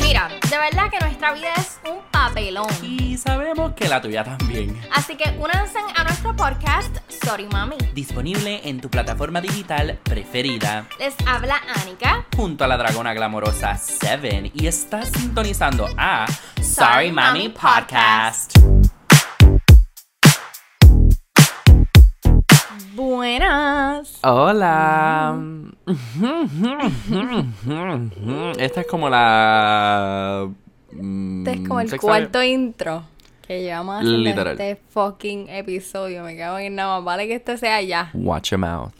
Mira, de verdad que nuestra vida es un papelón. Y sabemos que la tuya también. Así que únanse a nuestro podcast Sorry Mami. Disponible en tu plataforma digital preferida. Les habla Anika. Junto a la dragona glamorosa Seven. Y estás sintonizando a Sorry Sorry Mami Mami Podcast. Buenas. Hola. Esta es como la. Este es como el cuarto intro que llevamos haciendo este fucking episodio. Me cago en nada más. Vale que este sea ya. Watch your mouth.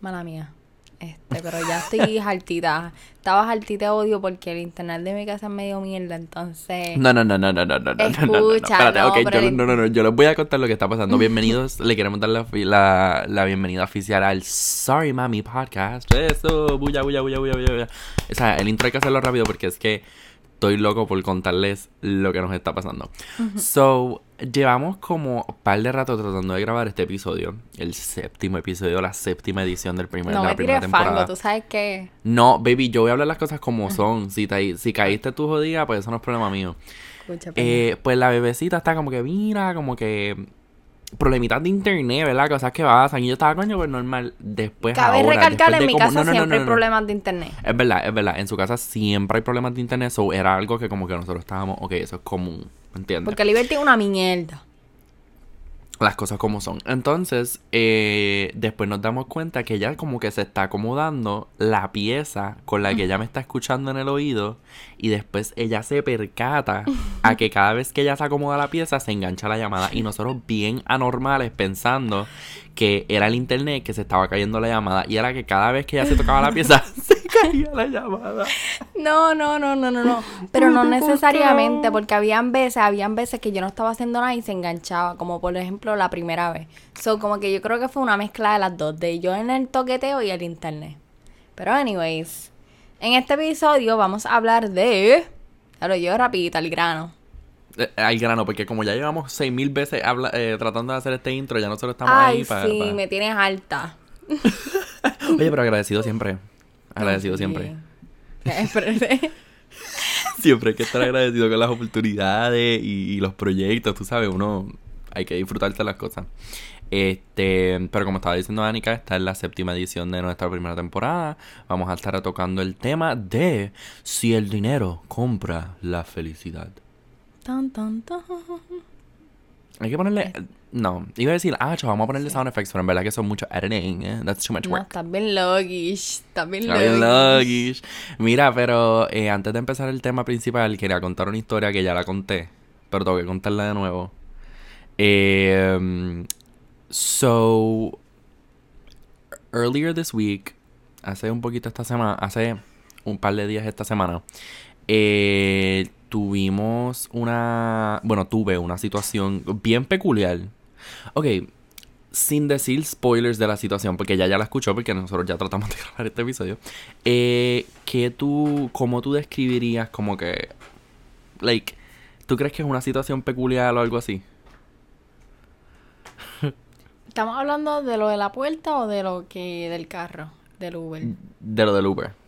Mala mía. Este, pero ya estoy hartita estabas al ti te odio porque el internet de mi casa es medio mierda, entonces. No, no, no, no, no, no, no, no, Escucha, no, no, no. Espérate, no, okay, yo, no, no, no, yo les voy a contar lo que está pasando. Bienvenidos, le queremos dar la, la, la, bienvenida oficial al Sorry Mami Podcast. Eso, bulla, bulla, bulla, bulla, bulla. O sea, el intro hay que hacerlo rápido porque es que estoy loco por contarles lo que nos está pasando. So, llevamos como un par de rato tratando de grabar este episodio, el séptimo episodio, la séptima edición del primer, no de la me primera temporada. fango, tú sabes que... No, baby, yo voy a hablar las cosas como son. Si, te- si caíste tú jodida, pues eso no es problema mío. Escucha, Eh, pues la bebecita está como que, mira, como que problemitas de internet, ¿verdad? Cosas que pasan. Y yo estaba, coño, pues normal. Después Cabe ahora, recalcar, en mi como- casa no, no, no, siempre hay problemas de internet. Es verdad, es verdad. En su casa siempre hay problemas de internet. So era algo que como que nosotros estábamos, ok, eso es común. ¿Entiendes? Porque Liberty es una mierda. las cosas como son. Entonces, eh, después nos damos cuenta que ella como que se está acomodando la pieza con la que ella me está escuchando en el oído y después ella se percata a que cada vez que ella se acomoda la pieza se engancha la llamada y nosotros bien anormales pensando que era el internet que se estaba cayendo la llamada y era que cada vez que ella se tocaba la pieza se caía la llamada. No, no, no, no, no, no. Pero no necesariamente, porque habían veces, habían veces que yo no estaba haciendo nada y se enganchaba, como por ejemplo la primera vez. So, como que yo creo que fue una mezcla de las dos, de yo en el toqueteo y el internet. Pero anyways, en este episodio vamos a hablar de... Claro, yo rapidito al grano. Eh, Al grano, porque como ya llevamos seis mil veces habla- eh, tratando de hacer este intro, ya nosotros estamos Ay, ahí para... sí, me tienes alta. Oye, pero agradecido siempre. Agradecido siempre. siempre. Siempre hay que estar agradecido con las oportunidades y, y los proyectos, tú sabes, uno hay que disfrutarse las cosas. Este, pero como estaba diciendo Anika, esta es la séptima edición de nuestra primera temporada. Vamos a estar tocando el tema de si el dinero compra la felicidad. Tan, tan, tan. Hay que ponerle. No, iba a decir, ah, cho, vamos a ponerle sound effects, pero en verdad que son mucho editing. eh, That's too much No, work. bien Está bien logish. loggish. Mira, pero eh, antes de empezar el tema principal, quería contar una historia que ya la conté, pero tengo que contarla de nuevo. Eh, so, earlier this week, hace un poquito esta semana, hace un par de días esta semana, eh, tuvimos una, bueno, tuve una situación bien peculiar. Ok, sin decir spoilers de la situación, porque ya ya la escuchó, porque nosotros ya tratamos de grabar este episodio. Eh, ¿qué tú, cómo tú describirías como que, like, ¿tú crees que es una situación peculiar o algo así? ¿Estamos hablando de lo de la puerta o de lo que del carro, del Uber? De lo del Uber.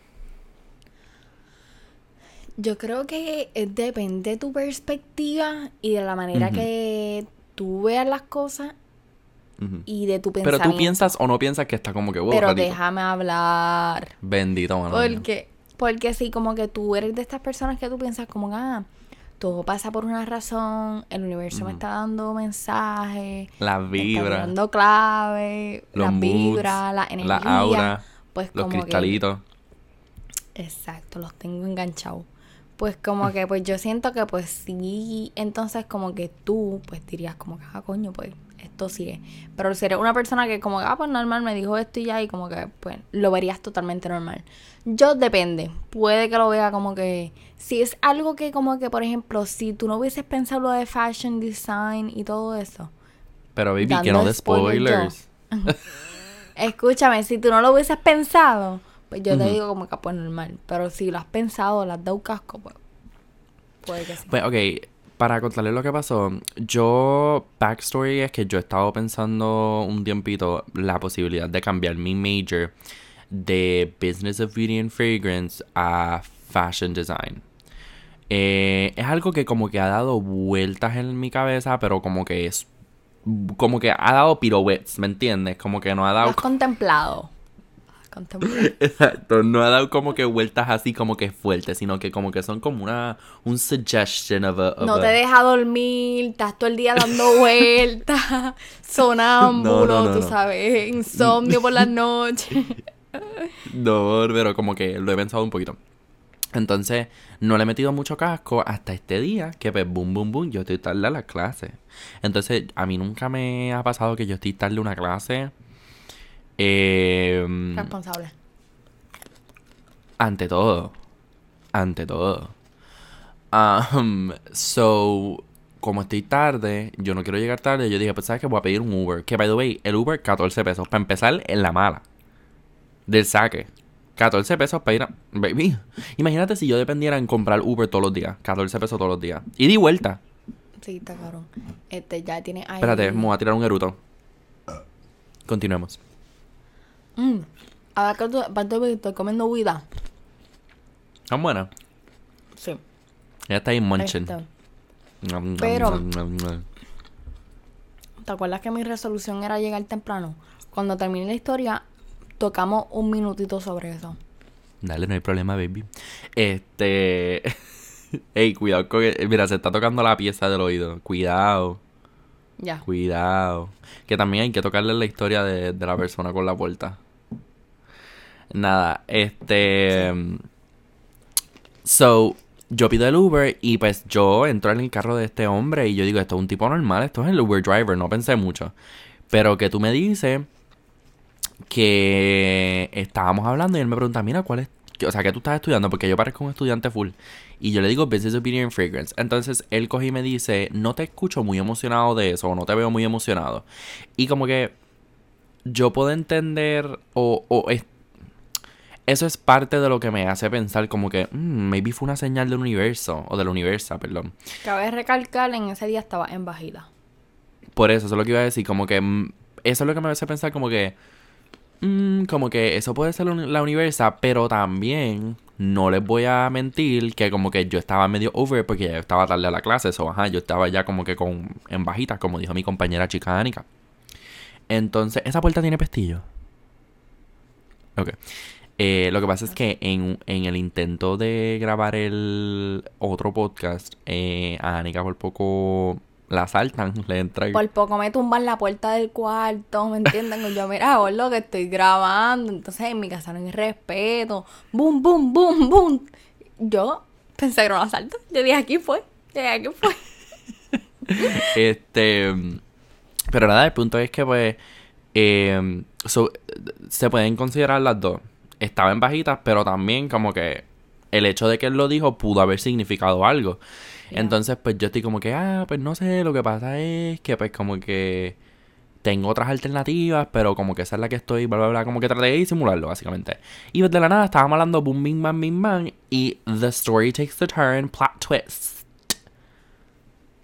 Yo creo que depende de tu perspectiva y de la manera que tú veas las cosas y de tu Pero pensamiento. tú piensas o no piensas que está como que, wow, Pero ratito. déjame hablar. Bendito, mano. Porque, porque sí, como que tú eres de estas personas que tú piensas como, ah, todo pasa por una razón, el universo me está dando mensajes, La me está vibra, dando clave, las vibras, la energía. la aura, pues los como que- cristalitos. Exacto, los tengo enganchados. Pues como que, pues yo siento que pues sí, entonces como que tú, pues dirías como que, ah, coño, pues esto sí es. Pero si eres una persona que como que, ah, pues normal, me dijo esto y ya, y como que, pues lo verías totalmente normal. Yo depende, puede que lo vea como que, si es algo que como que, por ejemplo, si tú no hubieses pensado lo de fashion design y todo eso, Pero baby, que no de yo. spoilers. escúchame, si tú no lo hubieses pensado, pues yo te digo como que, pues normal. Pero si lo has pensado, le has dado casco, pues puede que sí. Pues, ok, para contarles lo que pasó, yo, backstory es que yo he estado pensando un tiempito la posibilidad de cambiar mi major de Business of Beauty and Fragrance a Fashion Design. Eh, es algo que como que ha dado vueltas en mi cabeza, pero como que es... Como que ha dado pirouettes, ¿me entiendes? Como que no ha Lo dado... has contemplado. Exacto, no ha dado como que vueltas así como que fuertes, sino que como que son como una... Un suggestion of a... of No a- te deja dormir, estás todo el día dando vueltas, sonámbulo, No, no, no, tú sabes, insomnio por las noches. No, pero como que lo he pensado un poquito. Entonces, no le he metido mucho casco hasta este día, que pues, boom, boom, boom, yo estoy tarde a las clases. Entonces, a mí nunca me ha pasado que yo estoy tarde a una clase. Eh, Responsable. ante todo. Ante todo. Um, so, como estoy tarde, yo no quiero llegar tarde, yo dije, pues, ¿sabes qué? Voy a pedir un Uber. Que, by the way, el Uber, 14 pesos. Para empezar, en la mala. Del saque. 14 pesos para ir a... Baby. Imagínate si yo dependiera en comprar Uber todos los días. 14 pesos todos los días. Y di vuelta. Sí, está cabrón. Este, ya tiene ahí. Espérate, me voy a tirar un eruto. Continuemos. Mm. Que tú, aparte de estoy comiendo huida. ¿Tan buena? Sí. Ya está ahí munching. Este, Pero-. ¿Te acuerdas que mi resolución era llegar temprano? Cuando termine la historia, tocamos un minutito sobre eso. Dale, no hay problema, baby. Este. Ey, cuidado con. que- Mira, se está tocando la pieza del oído. Cuidado, Ya. cuidado. Que también hay que tocarle la historia de, la persona con la puerta. Nada, este. So, yo pido el Uber y pues yo entro en el carro de este hombre y yo digo, esto es un tipo normal, esto es el Uber driver, no pensé mucho. Pero que tú me dices que estábamos hablando y él me pregunta, mira, ¿cuál es? O sea, ¿qué tú estás estudiando? Porque yo parezco un estudiante full. Y yo le digo Business and Fragrance. Entonces él coge y me dice, no te escucho muy emocionado de eso, o no te veo muy emocionado. Y como que yo puedo entender, o, o es- eso es parte de lo que me hace pensar como que, "Mm, maybe fue una señal del universo, o del universo, perdón. Cabe recalcar, en ese día estaba en bajida. Por eso, eso es lo que iba a decir, como que mm, eso es lo que me hace pensar como que mm, como que eso puede ser la uni- la universa, pero también no les voy a mentir que como que yo estaba medio over porque ya estaba tarde a la clase, eso, ajá, yo estaba ya como que con en bajitas, como dijo mi compañera chica Anika. Entonces, esa puerta tiene pestillo. Ok. Eh, lo que pasa es que en, en el intento de grabar el otro podcast, eh, a por poco la saltan, le entra Por poco me tumban la puerta del cuarto, ¿me entienden? Y yo, mira, lo que estoy grabando. Entonces en mi casa no hay respeto. Boom, boom, boom, boom. Yo pensé que era un asalto. Yo dije, aquí fue. Yo dije, aquí fue. Este. Pero nada, el punto es que, pues. eh, so, se pueden considerar las dos. Estaba en bajitas, pero también, como que. El hecho de que él lo dijo pudo haber significado algo. Entonces, pues yo estoy como que, ah, pues no sé, lo que pasa es que, pues, como que. Tengo otras alternativas, pero como que esa es la que estoy, bla, bla, bla. Como que traté de disimularlo, básicamente. Y pues de la nada estábamos hablando boom, bing, bang, bing, bang. Y the story takes the turn, plot twist.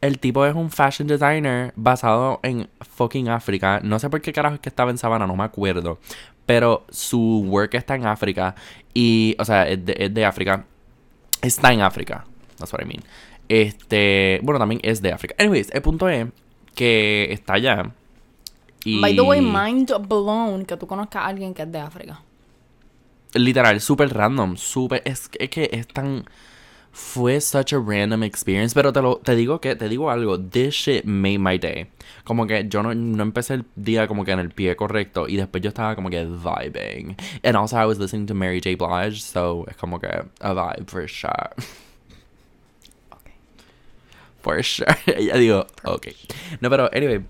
El tipo es un fashion designer basado en fucking África. No sé por qué carajo es que estaba en Sabana, no me acuerdo. Pero su work está en África. Y, o sea, es de, es de África. Está en África. That's what I mean. Este, bueno, también es de África. Anyways, el punto es que está allá. Y By the way, mind blown que tú conozcas a alguien que es de África. literal, súper random, súper, es, es que es tan, fue such a random experience, pero te lo, te digo que, te digo algo, this shit made my day, como que yo no, no empecé el día como que en el pie correcto, y después yo estaba como que vibing, and also I was listening to Mary J. Blige, so es como que a vibe for sure. For sure. Ella digo, ok. No, pero anyway.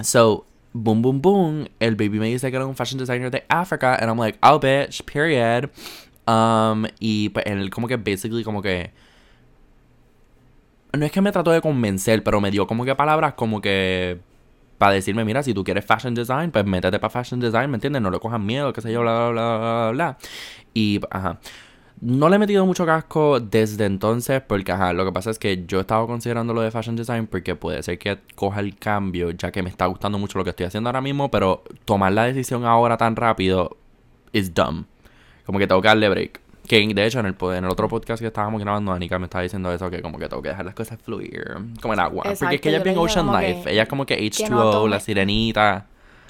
So, boom, boom, boom. El baby me dice que era un fashion designer de África. And I'm like, oh, bitch, period. Um, y pues él como que basically como que... No es que me trató de convencer, pero me dio como que palabras como que... Para decirme, mira, si tú quieres fashion design, pues métete para fashion design, ¿me entiendes? No le cojas miedo, qué sé yo, bla, bla, bla, bla, bla. Y, ajá. No le he metido mucho casco desde entonces porque, ajá, lo que pasa es que yo he estado considerando lo de fashion design porque puede ser que coja el cambio, ya que me está gustando mucho lo que estoy haciendo ahora mismo, pero tomar la decisión ahora tan rápido es dumb. Como que tengo que darle break. Que de hecho en el, en el otro podcast que estábamos grabando, Anika me estaba diciendo eso, que como que tengo que dejar las cosas fluir, como el agua. porque es que ella es bien Ocean Life, ella es como que H2O, la sirenita,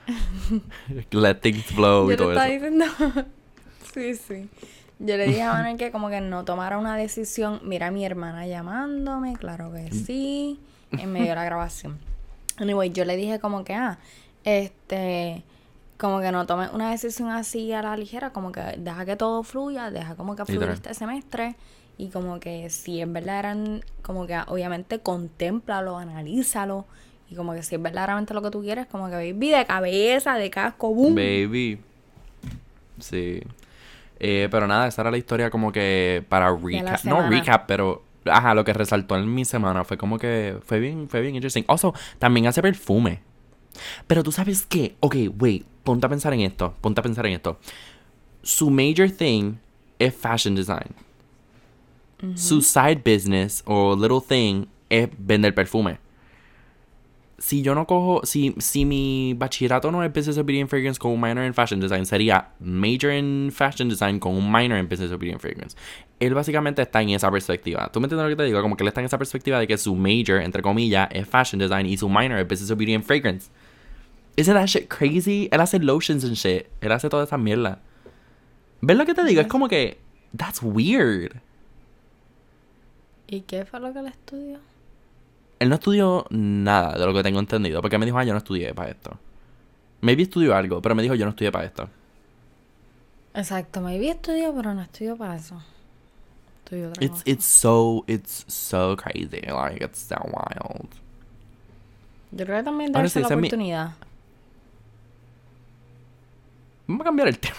let things flow y todo eso. Diciendo... sí, sí. Yo le dije a Manuel que como que no tomara una decisión. Mira a mi hermana llamándome, claro que sí, en medio de la grabación. Anyway, yo le dije como que, ah, este, como que no tome una decisión así a la ligera, como que deja que todo fluya, deja como que fluya este semestre y como que si es verdad eran, como que obviamente contémplalo, analízalo y como que si es verdaderamente lo que tú quieres, como que baby de cabeza, de casco, boom. Baby. Sí. Eh, pero nada, esa era la historia como que para recap. No recap, pero ajá, lo que resaltó en mi semana fue como que fue bien, fue bien interesting. Also, también hace perfume. Pero tú sabes qué, ok, wait, ponte a pensar en esto, ponte a pensar en esto. Su major thing es fashion design. Su side business o little thing es vender perfume si yo no cojo, si, si mi bachillerato no es Business of Beauty and Fragrance con un minor en Fashion Design, sería Major in Fashion Design con un minor en Business of Beauty and Fragrance. Él básicamente está en esa perspectiva. ¿Tú me entiendes lo que te digo? Como que él está en esa perspectiva de que su major, entre comillas, es Fashion Design y su minor es Business of Beauty and Fragrance. Isn't that shit crazy? Él hace lotions and shit. Él hace toda esa mierda. ¿Ves lo que te digo? Es como que... That's weird. ¿Y qué fue lo que él estudió? Él no estudió nada de lo que tengo entendido. Porque me dijo, ah, yo no estudié para esto. Maybe estudió algo, pero me dijo, yo no estudié para esto. Exacto, maybe estudió, pero no estudió para eso. Estudió otra it's, it's so, it's so crazy. Like, it's so wild. Yo creo que también darse la oportunidad. Vamos a cambiar el tema.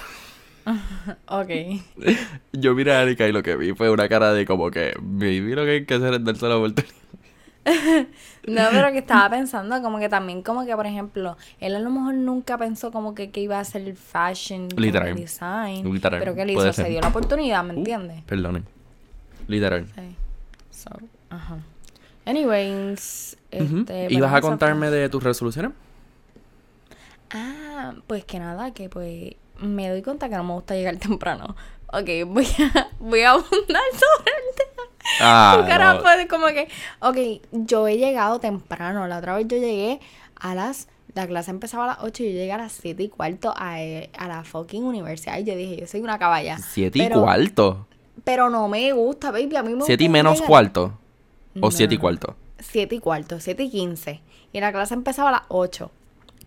ok. Yo miré a Erika y lo que vi fue una cara de como que, maybe lo que hay que hacer es darse la oportunidad. No, pero que estaba pensando como que también como que, por ejemplo, él a lo mejor nunca pensó como que, que iba a hacer fashion Literal. design. Literal. Pero que él hizo, se dio la oportunidad, ¿me uh, entiendes? Perdonen. Literal. Sí. So, ajá. Anyways, este, ¿Ibas a contarme de tus resoluciones? Ah, pues que nada, que pues me doy cuenta que no me gusta llegar temprano. Ok, voy a, voy a abundar sobre el tema. Ah, cara fue como que, ok, yo he llegado temprano. La otra vez yo llegué a las. La clase empezaba a las 8 y yo llegué a las 7 y cuarto a, a la fucking universidad. Y yo dije, yo soy una caballa. ¿7 y cuarto? Pero no me gusta, baby. A mí me ¿7 y menos cuarto? ¿O 7 y cuarto? 7 y cuarto, 7 y 15. Y la clase empezaba a las 8.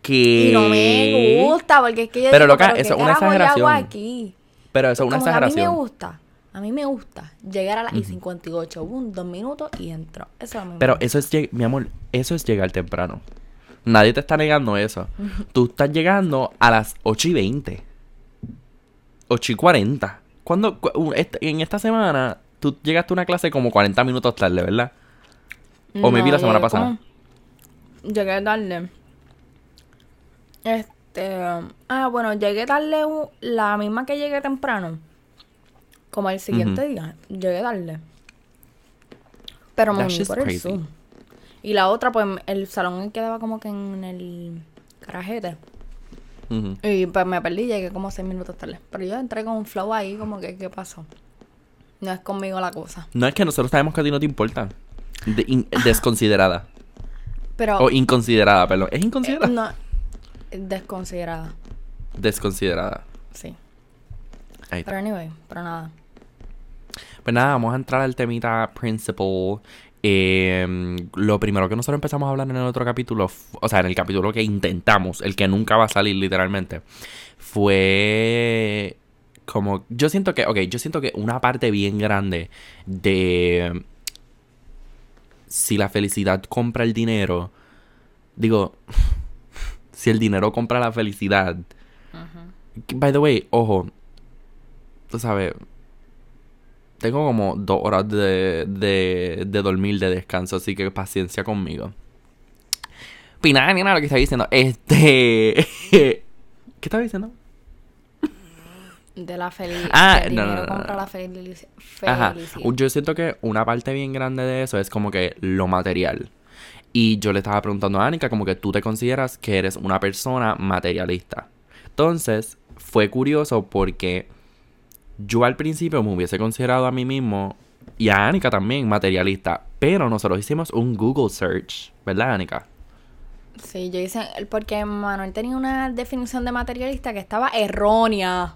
¿Qué? Y no me gusta porque es que yo Pero digo, loca, eso es una exageración. Aquí? Pero eso es una exageración. A mí me gusta. A mí me gusta llegar a las y 58, boom, dos minutos y entro. Eso a mí Pero eso es, mi amor, eso es llegar temprano. Nadie te está negando eso. Tú estás llegando a las 8 y 20. 8 y 40. Cuando, en esta semana, tú llegaste a una clase como 40 minutos tarde, ¿verdad? O me vi la semana pasada. Llegué tarde. Este. Ah, bueno, llegué tarde la misma que llegué temprano. Como el siguiente día, llegué a darle. Pero me uní por el Zoom. Y la otra, pues, el salón quedaba como que en el carajete. Y pues me perdí, llegué como seis minutos tarde. Pero yo entré con un flow ahí, como que, ¿qué pasó? No es conmigo la cosa. No es que nosotros sabemos que a ti no te importa. desconsiderada. Pero. O inconsiderada, perdón. ¿Es inconsiderada? no. Desconsiderada. Desconsiderada. Sí. Pero anyway, pero nada. Pues nada, vamos a entrar al temita principal. Em, lo primero que nosotros empezamos a hablar en el otro capítulo, o sea, en el capítulo que intentamos, el que nunca va a salir literalmente, fue como, yo siento que, ok, yo siento que una parte bien grande de si la felicidad compra el dinero, digo, si el dinero compra la felicidad, by the way, ojo, tú sabes, tengo como dos horas de, de, de dormir de descanso, así que paciencia conmigo. Pues nada, nada, lo que estaba diciendo. Este. ¿Qué estaba diciendo? De la felicidad. Ah, no, no, no, la felici- Ajá. felicidad. Yo siento que una parte bien grande de eso es como que lo material. Y yo le estaba preguntando a Anika como que tú te consideras que eres una persona materialista. Entonces, fue curioso porque yo al principio me hubiese considerado a mí mismo y a Anika también materialista. Pero nosotros hicimos un Google search, ¿verdad, Anika? Sí, yo hice. Porque Manuel tenía una definición de materialista que estaba errónea.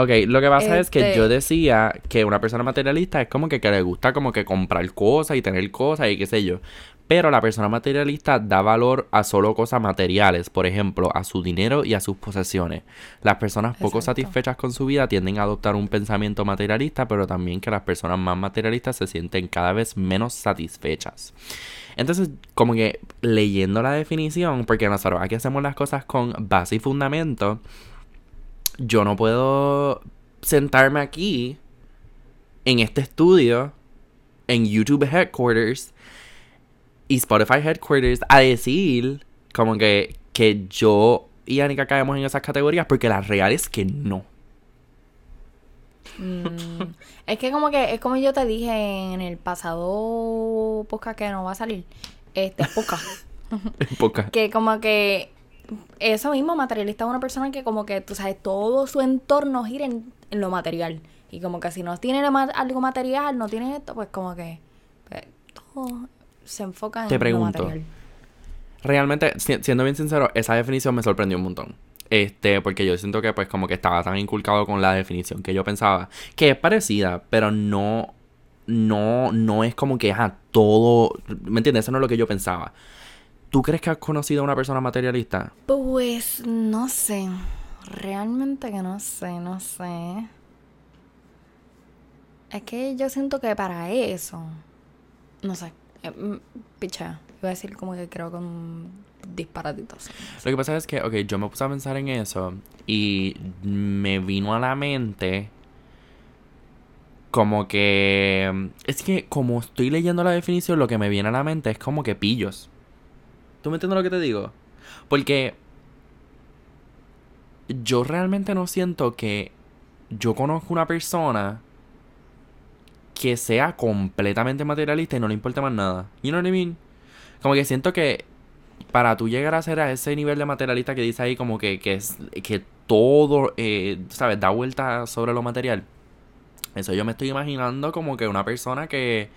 Ok, lo que pasa es que Este- yo decía que una persona materialista es como que, que le gusta como que comprar cosas y tener cosas y qué sé yo. Pero la persona materialista da valor a solo cosas materiales, por ejemplo, a su dinero y a sus posesiones. Las personas poco Exacto. satisfechas con su vida tienden a adoptar un pensamiento materialista, pero también que las personas más materialistas se sienten cada vez menos satisfechas. Entonces, como que leyendo la definición, porque nosotros aquí hacemos las cosas con base y fundamento, yo no puedo sentarme aquí en este estudio, en YouTube Headquarters y Spotify Headquarters a decir como que, que yo y Anika caemos en esas categorías porque la real es que no. Mm, es que como que es como yo te dije en el pasado podcast que no va a salir. Este podcast. Que como que eso mismo, materialista es una persona que como que, tú sabes, todo su entorno gira en, en lo material. Y como que si no tiene lo algo material, no tiene esto, pues como que pues, todo se enfoca en Te lo pregunto. material. Realmente, si- siendo bien sincero, esa definición me sorprendió un montón. Este, porque yo siento que pues como que estaba tan inculcado con la definición que yo pensaba, que es parecida, pero no, no, no es como que, ajá, todo, ¿me entiendes? Eso no es lo que yo pensaba. ¿Tú crees que has conocido a una persona materialista? Pues no sé. Realmente que no sé, no sé. Es que yo siento que para eso. No sé. Eh, mm, picha. Iba a decir como que creo que un disparatito así. Lo que pasa es que, ok, yo me puse a pensar en eso y me vino a la mente como que... Es que como estoy leyendo la definición, lo que me viene a la mente es como que pillos. ¿Tú me entiendes lo que te digo? Porque yo realmente no siento que yo conozco una persona que sea completamente materialista y no le importe más nada. You know what I mean? Como que siento que para tú llegar a ser a ese nivel de materialista que dice ahí como que, que es que todo, eh, ¿sabes? Da vuelta sobre lo material. Eso yo me estoy imaginando como que una persona que...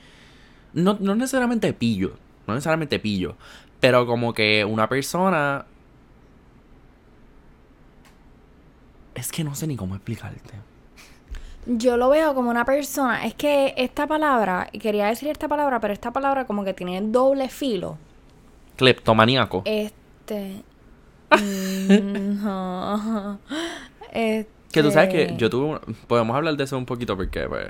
No, no necesariamente pillo, no necesariamente pillo, pero como que una persona... Es que no sé ni cómo explicarte. Yo lo veo como una persona. Es que esta palabra, quería decir esta palabra, pero esta palabra como que tiene doble filo. Cleptomaníaco. Este. no. Que tú sabes que Este, yo tuve... Podemos hablar de eso un poquito porque pues...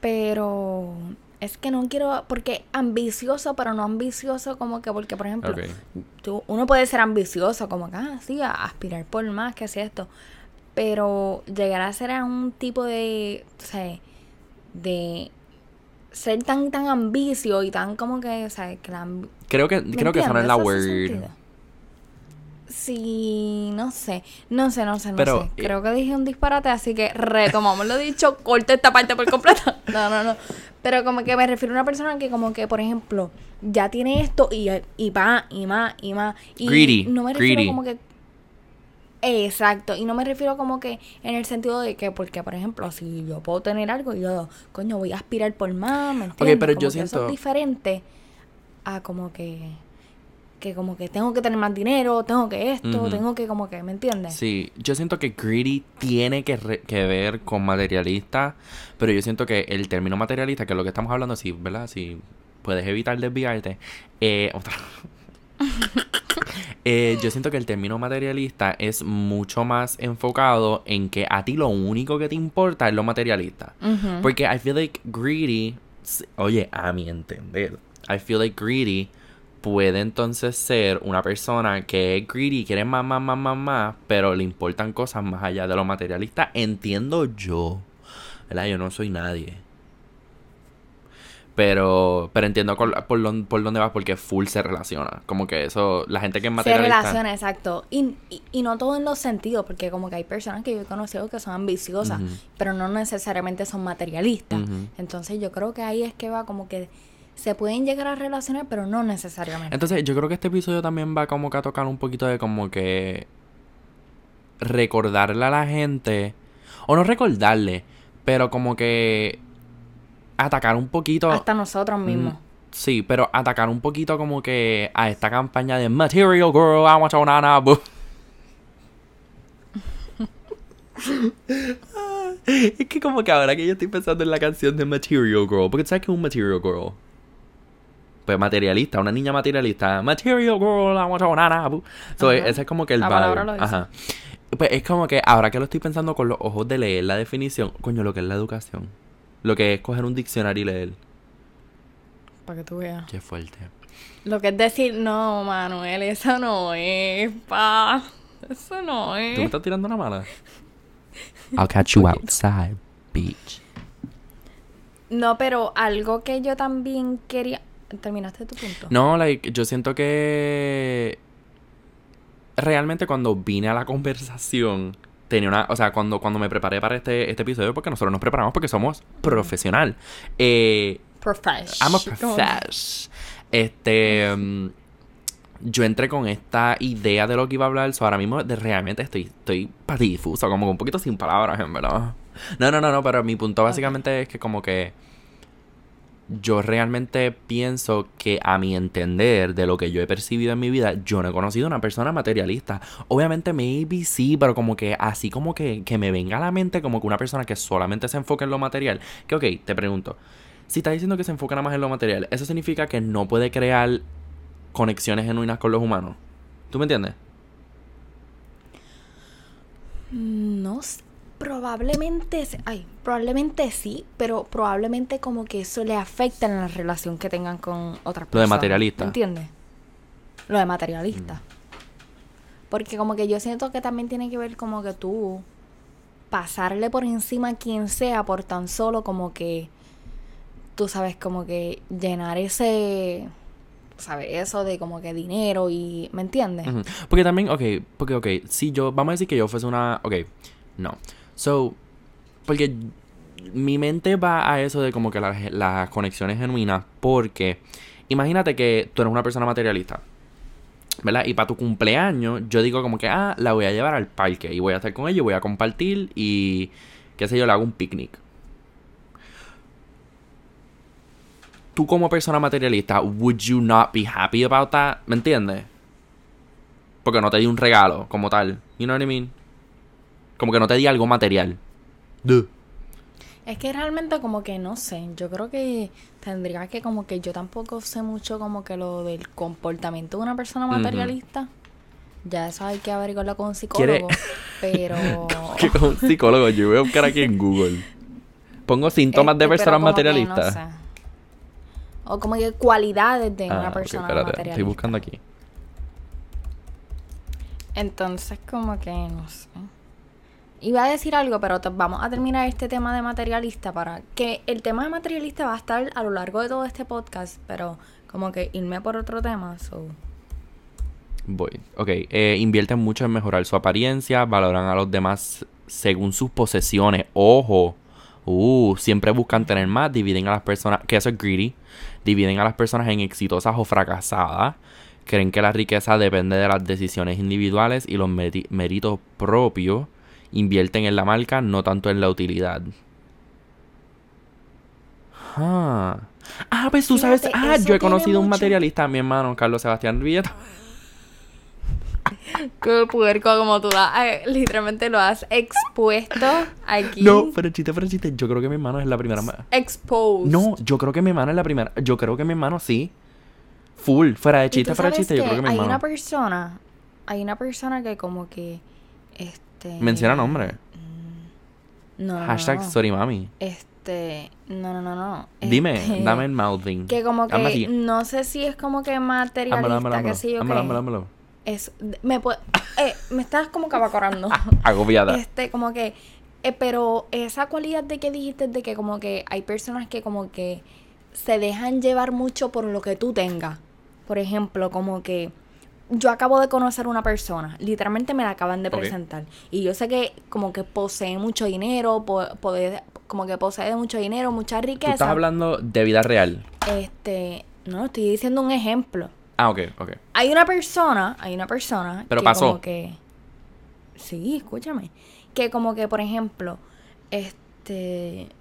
Pero es que no quiero, porque ambicioso, pero no ambicioso como que, porque por ejemplo, Ok. tú- uno puede ser ambicioso, como que, ah, sí, a aspirar por más, que así esto, pero llegar a ser a un tipo de, o sea, de ser tan, tan ambicio y tan como que, o sea, que la Creo que, ¿me creo que esa no es la word. sentido? Sí, no sé, no sé, no sé, no Pero, sé. eh, Creo que dije un disparate, así que retomamos lo dicho, corte esta parte por completo. No, no, no. Pero como que me refiero a una persona que como que, por ejemplo, ya tiene esto y, y más, y más, y más. Y Greedy, no me refiero greedy. como que... Exacto, y no me refiero como que en el sentido de que, porque por ejemplo, si yo puedo tener algo y yo, coño, voy a aspirar por más, ¿me entiendes? pero Como yo que eso siento- es diferente a como que que como que tengo que tener más dinero, tengo que esto, Ujú. tengo que como que, ¿me entiendes? Sí, yo siento que greedy tiene que, re- que ver con materialista, pero yo siento que el término materialista, que es lo que estamos hablando, sí, ¿verdad? Si puedes evitar desviarte. Eh, otra. Eh, yo siento que el término materialista es mucho más enfocado en que a ti lo único que te importa es lo materialista. Porque I feel like greedy, oye, a mi entender, I feel like greedy puede entonces ser una persona que es greedy, quiere más, más, más, más, más, pero le importan cosas más allá de lo materialista. Entiendo yo, ¿verdad? Yo no soy nadie. Pero, pero entiendo por, por, dónde- por dónde vas porque full se relaciona. Como que eso, la gente que es Se materialista. relaciona, exacto. Y, y, y no todo en los sentidos, porque como que hay personas que yo he conocido que son ambiciosas, pero no necesariamente son materialistas. Entonces yo creo que ahí es que va como que se pueden llegar a relacionar, pero no necesariamente. Entonces, yo creo que este episodio también va como que a tocar un poquito de como que recordarle a la gente, o no recordarle, pero como que atacar un poquito. Hasta nosotros mismos. Mm, Sí, pero atacar un poquito como que a esta campaña de Material Girl, I want your nana, boo. es que como que ahora que yo estoy pensando en la canción de Material Girl, porque sabes que es un Material Girl. Pues materialista, una niña materialista. Material Girl, I want your nana. So, ese es como que el La lo dice. Ajá. Pues es como que ahora que lo estoy pensando con los ojos de leer la definición, coño, lo que es la educación. Lo que es coger un diccionario y leer. Para que tú veas. Qué fuerte. Lo que es decir, no, Manuel, eso no es, pa. Eso no ¿Tú me es. estás tirando una mala? I'll catch you outside, bitch. No, pero algo que yo también quería. ¿Terminaste tu punto? No, like, yo siento que realmente cuando vine a la conversación tenía una, o sea, cuando, cuando me preparé para este, este episodio, porque nosotros nos preparamos porque somos profesional. Eh, Profesh. I'm a profesh. Este. mm, yo entré con esta idea de lo que iba a hablar. So ahora mismo de, realmente estoy, estoy patidifuso, como un poquito sin palabras, en verdad. No, no, no, no, pero mi punto básicamente es que como que yo realmente pienso que a mi entender de lo que yo he percibido en mi vida, yo no he conocido una persona materialista. Obviamente maybe sí, pero como que así como que, que me venga a la mente como que una persona que solamente se enfoca en lo material. Que ok, te pregunto, si estás diciendo que se enfoca nada más en lo material, ¿eso significa que no puede crear conexiones genuinas con los humanos? ¿Tú me entiendes? No sé. Probablemente, ay, probablemente sí, pero probablemente como que eso le afecta en la relación que tengan con otras personas. Lo de materialista. ¿Me entiendes? Lo de materialista. Mm. Porque como que yo siento que también tiene que ver como que tú pasarle por encima a quien sea por tan solo como que tú sabes como que llenar ese sabes eso de como que dinero y ¿me entiendes? Porque también, ok, porque, ok, si yo, vamos a decir que yo fuese una, ok, no. So, porque mi mente va a eso de como que las, conexiones genuinas, porque imagínate que tú eres una persona materialista, ¿verdad? Y para tu cumpleaños, yo digo como que, ah, la voy a llevar al parque y voy a estar con ella y voy a compartir y, qué sé yo, le hago un picnic. Tú como persona materialista, would you not be happy about that? ¿Me entiendes? Porque no te di un regalo como tal. You know what I mean? Como que no te di algo material. Duh. Es que realmente como que no sé, yo creo que tendría que como que yo tampoco sé mucho como que lo del comportamiento de una persona materialista. Ya eso hay que averiguarlo con un ¿Quiere- psicólogo. Pero... Que con un psicólogo, yo voy a buscar aquí en Google. Pongo síntomas de Este, pero personas no materialistas. sé. O como que cualidades de Ah, una ok, persona espérate, materialista. estoy buscando aquí. Entonces como que no sé. Iba a decir algo, pero vamos a terminar este tema de materialista para que el tema de materialista va a estar a lo largo de todo este podcast, pero como que irme por otro tema, so Voy. Ok, eh, invierten mucho en mejorar su apariencia, valoran a los demás según sus posesiones. Ojo. Uh, siempre buscan tener más, dividen a las personas, que eso es greedy, dividen a las personas en exitosas o fracasadas. Creen que la riqueza depende de las decisiones individuales y los méritos propios. Invierten en la marca, no tanto en la utilidad. Ah, ah pues tú sabes, ah, yo he conocido un mucho- materialista, mi hermano, Carlos Sebastián Villeta. Qué puerco como tú das, eh, literalmente lo has expuesto aquí. No, pero chiste, pero chiste. Yo creo que mi hermano es la primera. Exposed. No, yo creo que mi hermano es la primera. Yo creo que mi hermano sí. Full. Fuera de chiste, fuera de chiste. Yo creo que mi hay hermano. una persona, hay una persona que como que, este... Menciona nombre. No, no, Hashtag no. sorry mami. Este, no, no, no, no. Dime, Este, dame el mouthing. Que como que, no sé si es como que materialista, que sí o Ámalo, qué. ámalo, ámalo. Es, me puede, eh, me estás como cabacorando. Agobiada. Este, como que, eh, pero esa cualidad de que dijiste de que como que hay personas que como que se dejan llevar mucho por lo que tú tengas. Por ejemplo, como que yo acabo de conocer una persona, literalmente me la acaban de presentar. Y yo sé que como que posee mucho dinero, po- poder- como que posee mucho dinero, mucha Tú riqueza. estás hablando de vida real. Este, no, estoy diciendo un ejemplo. Ah, ok, ok. Hay una persona, hay una persona Pero que pasó. como que Sí, escúchame, que como que por ejemplo, este,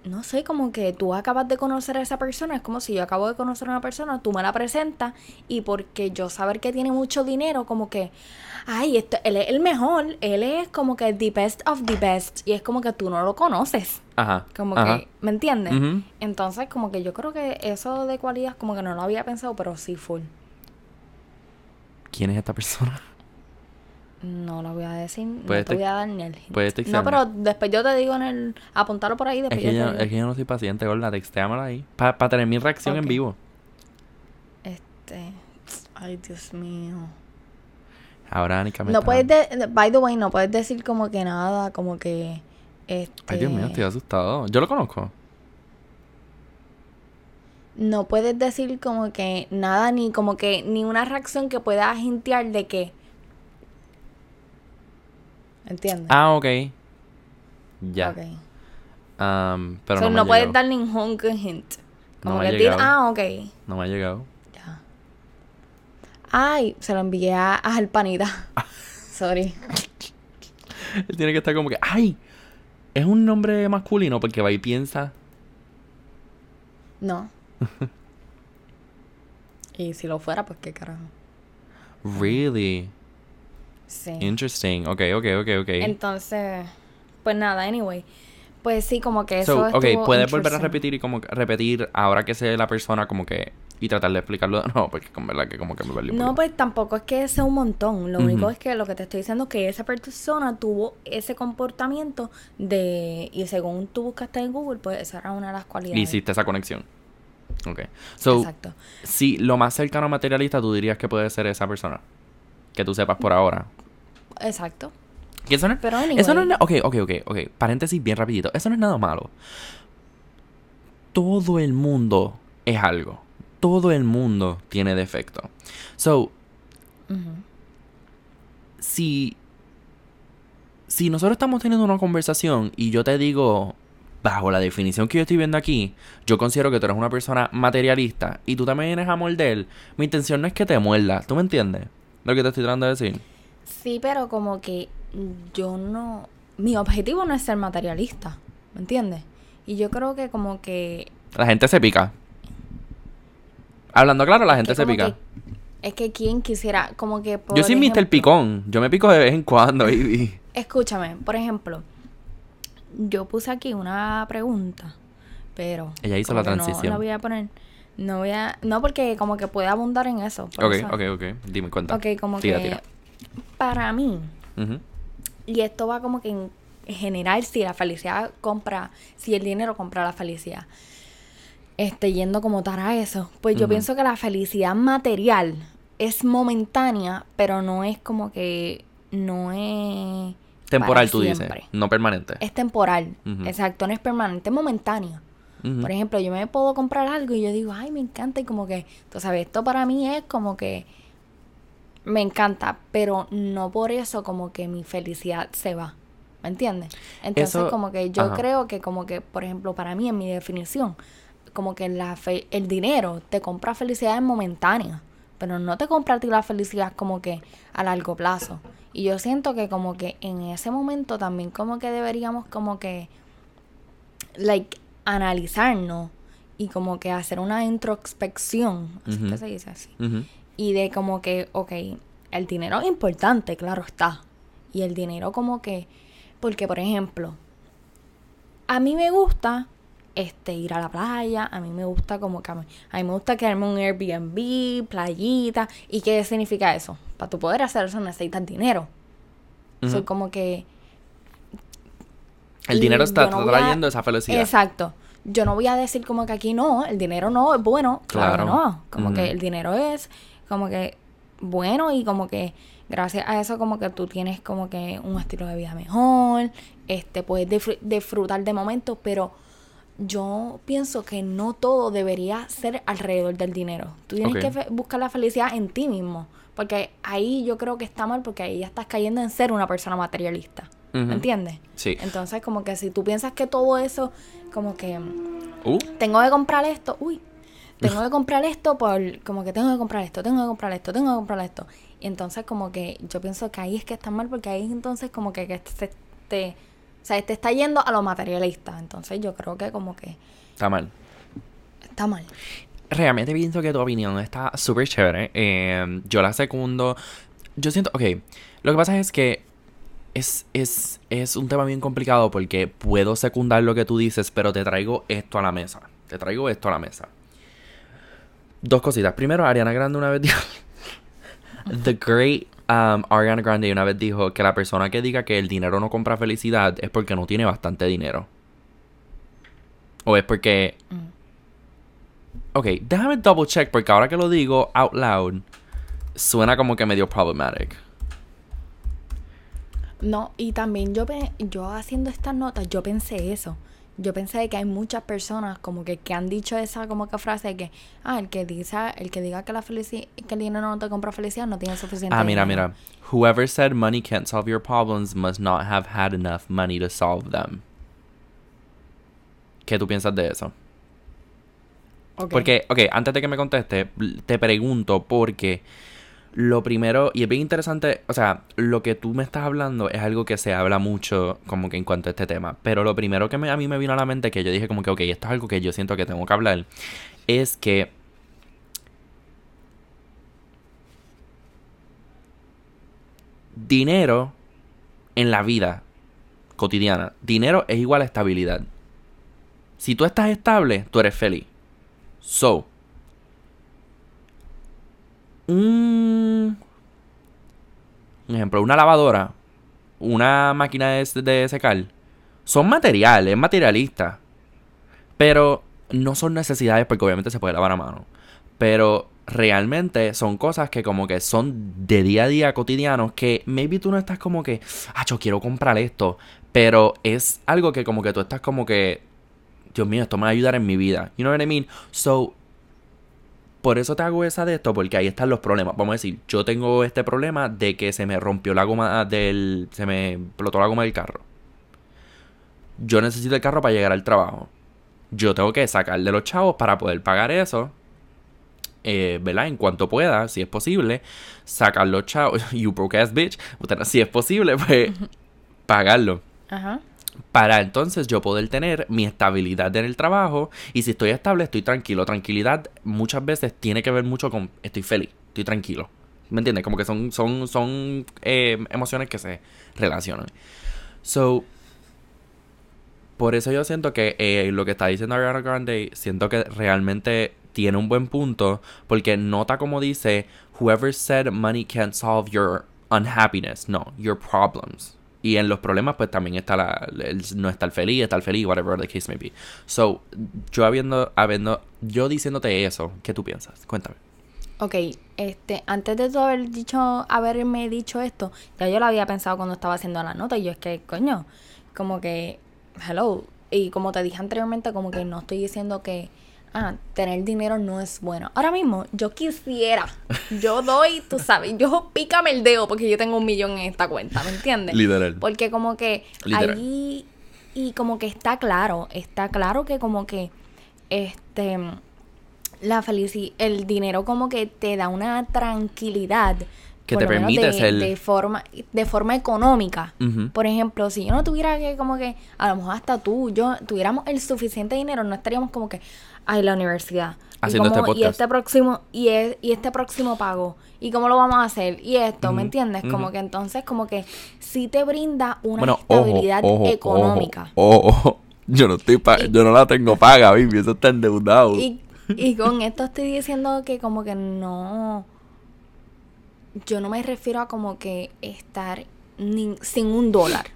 no sé, como que tú acabas de conocer a esa persona, es como si yo acabo de conocer a una persona, tú me la presentas y porque yo saber que tiene mucho dinero, como que ay, esto, él es el mejor, él es como que the best of the best y es como que tú no lo conoces. Ajá. Como ajá. que, ¿me entiendes? Entonces, como que yo creo que eso de cualidad, como que no lo había pensado, pero sí full. ¿Quién es esta persona? No lo voy a decir, no te voy a dar ni el No, pero después yo te digo en el... Apuntarlo por ahí, Es después que, yo yo, te digo. es que yo no soy paciente, gorda. Textéamela ahí. Para tener mi reacción en vivo. Este... Ay, Dios mío. Ahora Anika me No está- puedes... De... By the way, no puedes decir como que nada, como que... Este... Ay, Dios mío, estoy asustado. Yo lo conozco. No puedes decir como que nada, ni como que... Ni una reacción que pueda hintear de que... ¿Entiendes? Ah, ok. Ya. Ok. Pero no, me no ha puedes dar ningún hint. No Como me ha que llegado. ah, ok. No me ha llegado. Ya. Ay, se lo envié a, a Alpanita. Sorry. Él tiene que estar como que, ¡ay! Es un nombre masculino porque va y piensa. No. y si lo fuera, pues qué carajo. Really? Sí. Interesting. Ok, ok, ok, ok. Entonces, pues nada, anyway. Pues sí, como que So, eso ok, estuvo puedes volver a repetir y como que- repetir ahora que sé la persona como que y tratar de explicarlo de nuevo porque con verdad que como que me perdí No, pues tampoco es que sea un montón. Lo Ujú. único es que lo que te estoy diciendo es que esa persona tuvo ese comportamiento de... Y según tú buscaste en Google, pues esa era una de las Y cualidades. hiciste esa conexión. Ok. So, Exacto. si lo más cercano a materialista tú dirías que puede ser esa persona. Que tú sepas por ahora. Exacto. Que eso no, Pero anyway. eso no es... Ok, ok, ok, ok. Paréntesis bien rapidito. Eso no es nada malo. Todo el mundo es algo. Todo el mundo tiene defecto. So, Ujú. si, si nosotros estamos teniendo una conversación y yo te digo, bajo la definición que yo estoy viendo aquí, yo considero que tú eres una persona materialista y tú también vienes a morder, mi intención no es que te muerdas, ¿tú me entiendes? Lo que te estoy tratando de decir. Sí, pero como que yo no... Mi objetivo no es ser materialista, ¿me entiendes? Y yo creo que como que... La gente se pica. Hablando claro, la gente que se pica. que- es que quien quisiera, como que... por Yo soy Mr. ejemplo- Picón. Yo me pico de vez en cuando, baby. Escúchame, por ejemplo, yo puse aquí una pregunta, pero... Ella hizo la transición. No la voy a poner... No voy a... No, porque como que puede abundar en eso. Ok, eso. ok, ok. Dime cuenta. Ok, como Tira, que... tira. Para mí. Y esto va como que en general si la felicidad compra, si el dinero compra la felicidad. Este, yendo como tal a eso, pues yo pienso que la felicidad material es momentánea, pero no es como que no es Temporal, tú dices. No permanente. Es temporal, exacto, no es permanente, es momentánea. Por ejemplo, yo me puedo comprar algo y yo digo, ay, me encanta. Y como que, tú sabes, esto para mí es como que me encanta, pero no por eso como que mi felicidad se va. ¿Me entiendes? Entonces, Eso- como que yo ajá. creo que como que, por ejemplo, para mí, en mi definición, como que la fe- el dinero te compra felicidad momentánea, pero no te compra a ti la felicidad como que a largo plazo. Y yo siento que como que en ese momento también como que deberíamos como que like analizarnos y como que hacer una introspección, así que se dice así. Y de como que, ok, el dinero es importante, claro está. Y el dinero como que, porque por ejemplo, a mí me gusta este ir a la playa, a mí me gusta como que a mí, a mí me gusta quedarme un Airbnb, playita. ¿Y qué significa eso? Para tu poder hacer eso necesitas dinero. Soy Ujú. como que El dinero está no voy a- trayendo esa felicidad. Exacto. Yo no voy a decir como que aquí no, el dinero no es bueno. Claro, Claro. que no. Como que el dinero es como que bueno y como que gracias a eso como que tú tienes como que un estilo de vida mejor, este puedes disfr- disfrutar de momentos, pero yo pienso que no todo debería ser alrededor del dinero. Tú tienes que buscar la felicidad en ti mismo. Porque ahí yo creo que está mal porque ahí ya estás cayendo en ser una persona materialista. ¿Me entiendes? Sí. Entonces, como que si tú piensas que todo eso, como que Uh, tengo que comprar esto, uy, tengo que comprar esto por, como que tengo que comprar esto, tengo que comprar esto, tengo que comprar esto. Y entonces como que yo pienso que ahí es que está mal porque ahí entonces como que, que se te, o sea, te está yendo a lo materialista. Entonces yo creo que como que está mal. está mal. Realmente pienso que tu opinión está súper chévere. Eh, yo la secundo. Yo siento, ok, lo que pasa es que es, es, es un tema bien complicado porque puedo secundar lo que tú dices, pero te traigo esto a la mesa. Te traigo esto a la mesa. Dos cositas. Primero, Ariana Grande una vez dijo... The Great um, Ariana Grande una vez dijo que la persona que diga que el dinero no compra felicidad es porque no tiene bastante dinero. O es porque Ok, déjame double check porque ahora que lo digo out loud, suena como que medio problematic. No, y también yo, yo haciendo estas notas, yo pensé eso. Yo pensé de que hay muchas personas como que, que han dicho esa como que frase de que, ah, el que dice, el que diga que la felicidad, que el dinero no te compra felicidad no tiene suficiente Ah, mira, dinero. mira. Whoever said money can't solve your problems must not have had enough money to solve them. ¿Qué tú piensas de eso? Ok. Porque, ok, antes de que me conteste, te pregunto porque lo primero, y es bien interesante, o sea, lo que tú me estás hablando es algo que se habla mucho como que en cuanto a este tema, pero lo primero que a mí me vino a la mente, que yo dije como que, ok, esto es algo que yo siento que tengo que hablar, es que dinero en la vida cotidiana, dinero es igual a estabilidad. Si tú estás estable, tú eres feliz. So, un, un ejemplo, una lavadora, una máquina de, de secar, son materiales, es materialista. Pero no son necesidades porque obviamente se puede lavar a mano. Pero realmente son cosas que como que son de día a día cotidianos que maybe tú no estás como que, ah, yo quiero comprar esto. Pero es algo que como que tú estás como que, Dios mío, esto me va a ayudar en mi vida. You know what I mean? So, por eso te hago esa de esto, porque ahí están los problemas. Vamos a decir, yo tengo este problema de que se me rompió la goma del. Se me explotó la goma del carro. Yo necesito el carro para llegar al trabajo. Yo tengo que sacar de los chavos para poder pagar eso. Eh, ¿Verdad? En cuanto pueda, si es posible. Sacar los chavos. You broke ass bitch. Si es posible, pues. pagarlo Ajá. Para entonces yo poder tener mi estabilidad en el trabajo y si estoy estable estoy tranquilo. Tranquilidad muchas veces tiene que ver mucho con estoy feliz, estoy tranquilo. ¿Me entiendes? Como que son, son, son eh, emociones que se relacionan. So, por eso yo siento que eh, lo que está diciendo Ariana Grande, siento que realmente tiene un buen punto, porque nota como dice, whoever said money can't solve your unhappiness, no, your problems. Y en los problemas, pues también está la, el no estar feliz, estar feliz, whatever the case may be. So, yo habiendo, habiendo, yo diciéndote eso, ¿qué tú piensas? Cuéntame. Ok, este, antes de tú haber dicho, haberme dicho esto, ya yo lo había pensado cuando estaba haciendo la nota y yo es que, coño, como que, hello, y como te dije anteriormente, como que no estoy diciendo que, ah, tener dinero no es bueno. Ahora mismo, yo quisiera, yo doy, tú sabes, yo pícame el dedo porque yo tengo un millón en esta cuenta, ¿me entiendes? Literal. Porque como que Literal. ahí, y como que está claro, está claro que como que, este la felicidad, el dinero como que te da una tranquilidad. Que te lo menos permite de, ser- de forma, de forma económica. Por ejemplo, si yo no tuviera que como que, a lo mejor hasta tú, yo tuviéramos el suficiente dinero, no estaríamos como que, ay, la universidad. Y Haciendo este y podcast. este próximo, y, es- y este próximo pago. ¿Y cómo lo vamos a hacer? Y esto, ¿me entiendes? Como que entonces como que sí te brinda una Bueno, ojo, estabilidad ojo, económica. Ojo, ojo. Yo no estoy pa- yo no la tengo paga, baby, eso está endeudado. Y, y con esto estoy diciendo que como que no... Yo no me refiero a como que estar ni- sin un dólar.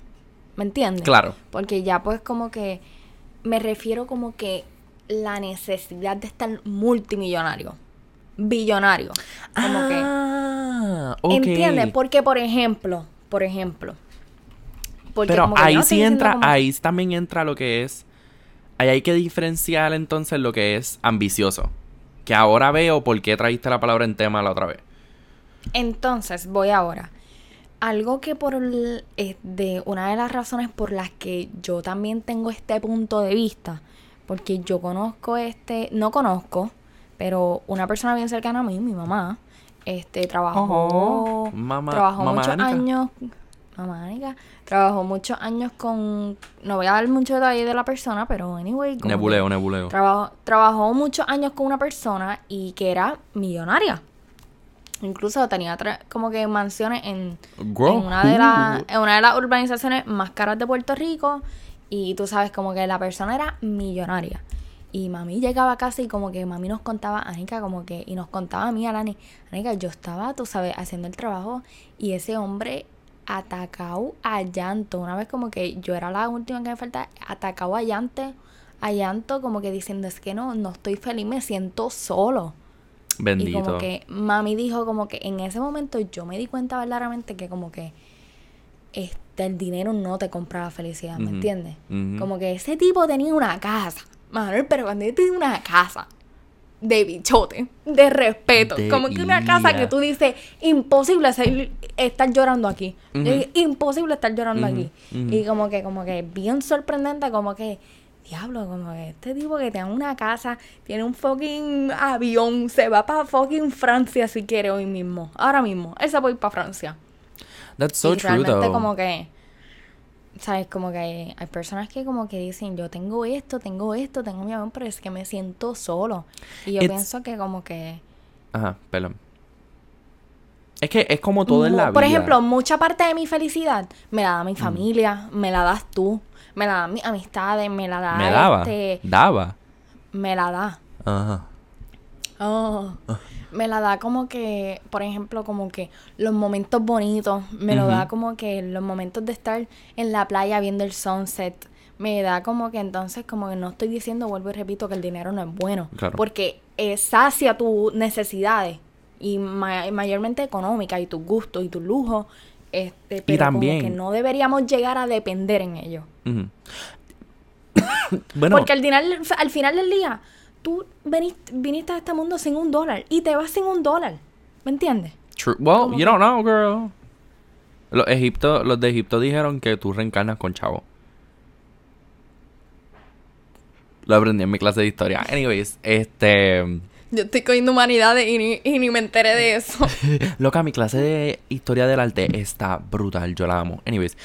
¿Me entiendes? Claro. Porque ya pues como que me refiero como que la necesidad de estar multimillonario. Billonario. Como que... ah, ok. ¿Entiendes? Porque por ejemplo, por ejemplo. porque Pero como que ahí no sí entra, como- ahí también entra lo que es ahí hay que diferenciar entonces lo que es ambicioso. Que ahora veo por qué trajiste la palabra en tema la otra vez. Entonces, voy ahora. Algo que por el- eh, de una de las razones por las que yo también tengo este punto de vista, porque yo conozco este, no conozco, pero una persona bien cercana a mí, mi mamá, este trabajó, Oh, mamá- trabajó mamá muchos Anica. años, mamá Anica, trabajó muchos años con, no voy a dar mucho detalle de la persona, pero anyway, Nebuleo, nebuleo. Trabajó, trabajó muchos años con una persona y que era millonaria. Incluso tenía tra- como que mansiones en, una de en una de las urbanizaciones más caras de Puerto Rico. Y tú sabes, como que la persona era millonaria. Y mami llegaba a casa y como que mami nos contaba, Anika, como que, y nos contaba a mí, a Lani, Anika, yo estaba, tú sabes, haciendo el trabajo y ese hombre atacado a llanto. Una vez como que yo era la última que me faltaba, atacado a llanto, a llanto, como que diciendo, es que no, no estoy feliz, me siento solo. Bendito. Y como que mami dijo como que en ese momento yo me di cuenta verdaderamente que como que este, el dinero no te compra la felicidad, ¿me Ujú, entiendes? Como que ese tipo tenía una casa, Manuel, pero cuando él tenía una casa de bichote, de respeto, De como que una casa que tú dices, imposible estar llorando aquí, imposible estar llorando aquí. Y como que, como que bien sorprendente, como que, diablo, como que este tipo que tiene una casa, tiene un fucking avión, se va para fucking Francia si quiere hoy mismo, ahora mismo, él se puede ir para Francia. That's so y true, realmente though. como que, ¿sabes? Como que hay, hay personas que como que dicen, yo tengo esto, tengo esto, tengo mi avión, pero es que me siento solo. Y yo It's- pienso que como que... Ajá, perdón. Es que es como todo en la vida. Por ejemplo, mucha parte de mi felicidad me la da mi familia, me la das tú, me la dan mis amistades, me la da me daba. este, Daba. me la da. Ajá. Oh, me la da como que, por ejemplo, como que los momentos bonitos, me lo da como que los momentos de estar en la playa viendo el sunset, me da como que entonces como que no estoy diciendo, vuelvo y repito, que el dinero no es bueno, Claro. porque eh, sacia tus necesidades y ma- mayormente económicas y tus gustos y tus lujos, este, pero también- como que no deberíamos llegar a depender en ellos. Bueno, Porque al final, al final del día, tú viniste, viniste a este mundo sin un dólar y te vas sin un dólar. ¿Me entiendes? true. Well, you que- don't know, girl. Los, Egipto, los de Egipto dijeron que tú reencarnas con chavo. Lo aprendí en mi clase de historia. Anyways, este... Yo estoy cogiendo humanidades y ni, y ni me enteré de eso. Loca, mi clase de historia del arte está brutal, yo la amo. Anyways,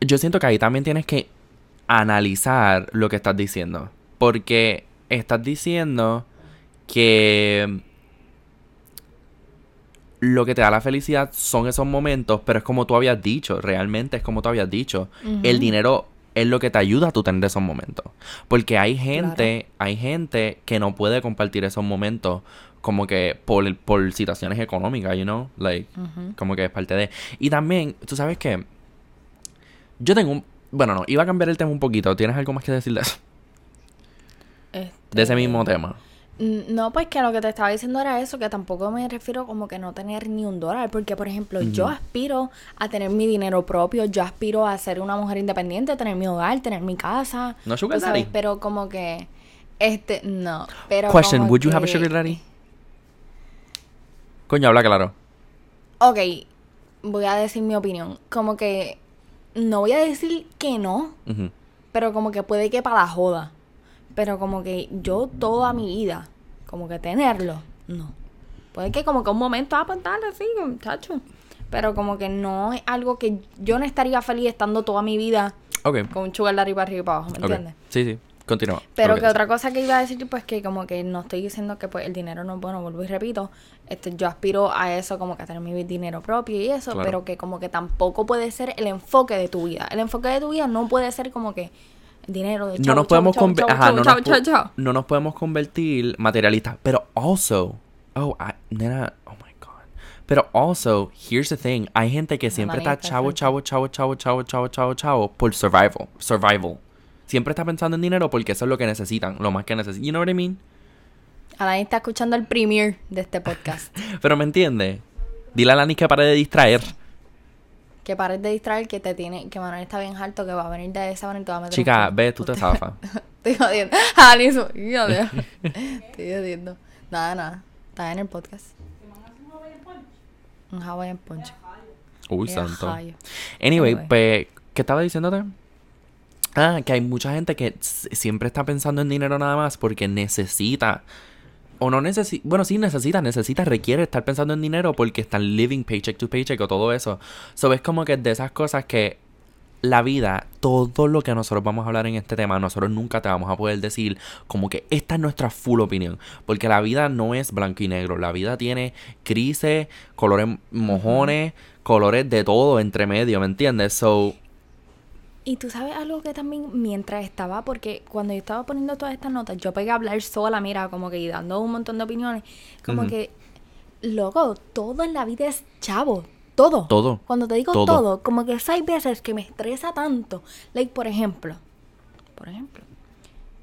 yo siento que ahí también tienes que analizar lo que estás diciendo. Porque estás diciendo que lo que te da la felicidad son esos momentos, pero es como tú habías dicho, realmente es como tú habías dicho. El dinero es lo que te ayuda a tú tener esos momentos. Porque hay gente, hay gente que no puede compartir esos momentos como que por, por situaciones económicas, you know, like, como que es parte de... Y también, tú sabes que yo tengo un... Bueno, no, iba a cambiar el tema un poquito. ¿Tienes algo más que decir de eso? De ese mismo tema. No, pues que lo que te estaba diciendo era eso, que tampoco me refiero como que no tener ni un dólar, porque por ejemplo, yo aspiro a tener mi dinero propio, yo aspiro a ser una mujer independiente, tener mi hogar, tener mi casa. No sugar tú sabes, daddy. Pero como que, este, no, pero Question, would you have a que- sugar daddy? Coño, habla claro. Ok, voy a decir mi opinión, como que, no voy a decir que no, pero como que puede que para la joda. Pero como que yo toda mi vida, como que tenerlo, no. Puede que como que un momento, ah, pues dale, sí, muchacho. Pero como que no es algo que yo no estaría feliz estando toda mi vida con un sugar daddy para arriba y para abajo, ¿me entiendes? Sí, sí. Continúa. Pero que otra cosa que iba a decir, pues que como que no estoy diciendo que pues el dinero no es bueno, vuelvo y repito, este, yo aspiro a eso, como que a tener mi dinero propio y eso, Claro. pero que como que tampoco puede ser el enfoque de tu vida. El enfoque de tu vida no puede ser como que dinero de no chau, nos chau, podemos chau, conver- chau, ajá, chau, no, nos chau, po- chau. no nos podemos convertir materialistas pero also oh I, nena oh my god. Pero also here's the thing hay gente que siempre está chavo chavo chavo chavo chavo chavo chavo chavo por survival survival. Siempre está pensando en dinero porque eso es lo que necesitan lo más que necesitan you know what I mean Alain está escuchando el premiere de este podcast. pero me entiende dile a Lani que pare de distraer Que pares de distraer, que te tiene, que Manuel está bien harto, que va a venir de esa manera y te va a meter Chica, ve, tú te zafas. Estoy jodiendo. Ah, ni eso. Joder. Estoy jodiendo. Nada, nada. Está en el podcast. Un Hawaiian Punch. Uy, santo. Anyway, Anyway. pues, ¿qué estaba diciéndote? Ah, que hay mucha gente que siempre está pensando en dinero nada más porque necesita. O no necesita. Bueno, sí necesita, necesita, requiere estar pensando en dinero porque están living paycheck to paycheck o todo eso. So es como que de esas cosas que la vida, todo lo que nosotros vamos a hablar en este tema, nosotros nunca te vamos a poder decir como que esta es nuestra full opinión. Porque la vida no es blanco y negro. La vida tiene crisis, colores mojones, colores de todo entre medio, ¿me entiendes? So, Y tú sabes algo que también, mientras estaba, porque cuando yo estaba poniendo todas estas notas, yo pegué a hablar sola, mira, como que y dando un montón de opiniones, como que, loco, todo en la vida es chavo, todo. Todo. Cuando te digo Todo. todo, como que hay veces que me estresa tanto. Like, por ejemplo, por ejemplo,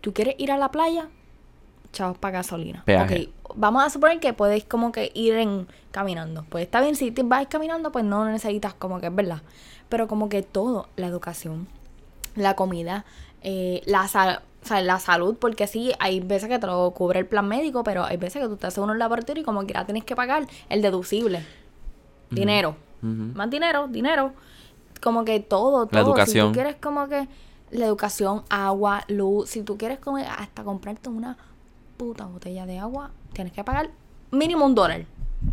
tú quieres ir a la playa, chavos para gasolina. Peaje. Ok, vamos a suponer que puedes como que ir en caminando. Pues está bien, si te vas caminando, pues no necesitas como que es verdad. Pero como que todo, la educación, la comida, eh, la, sal- o sea, la salud, porque sí, hay veces que te lo cubre el plan médico, pero hay veces que tú te haces uno en laboratorio y como quiera tienes que pagar el deducible. Dinero. Más dinero, dinero. Como que todo, todo. La educación. Si tú quieres como que la educación, agua, luz, si tú quieres como que hasta comprarte una puta botella de agua, tienes que pagar mínimo un dólar.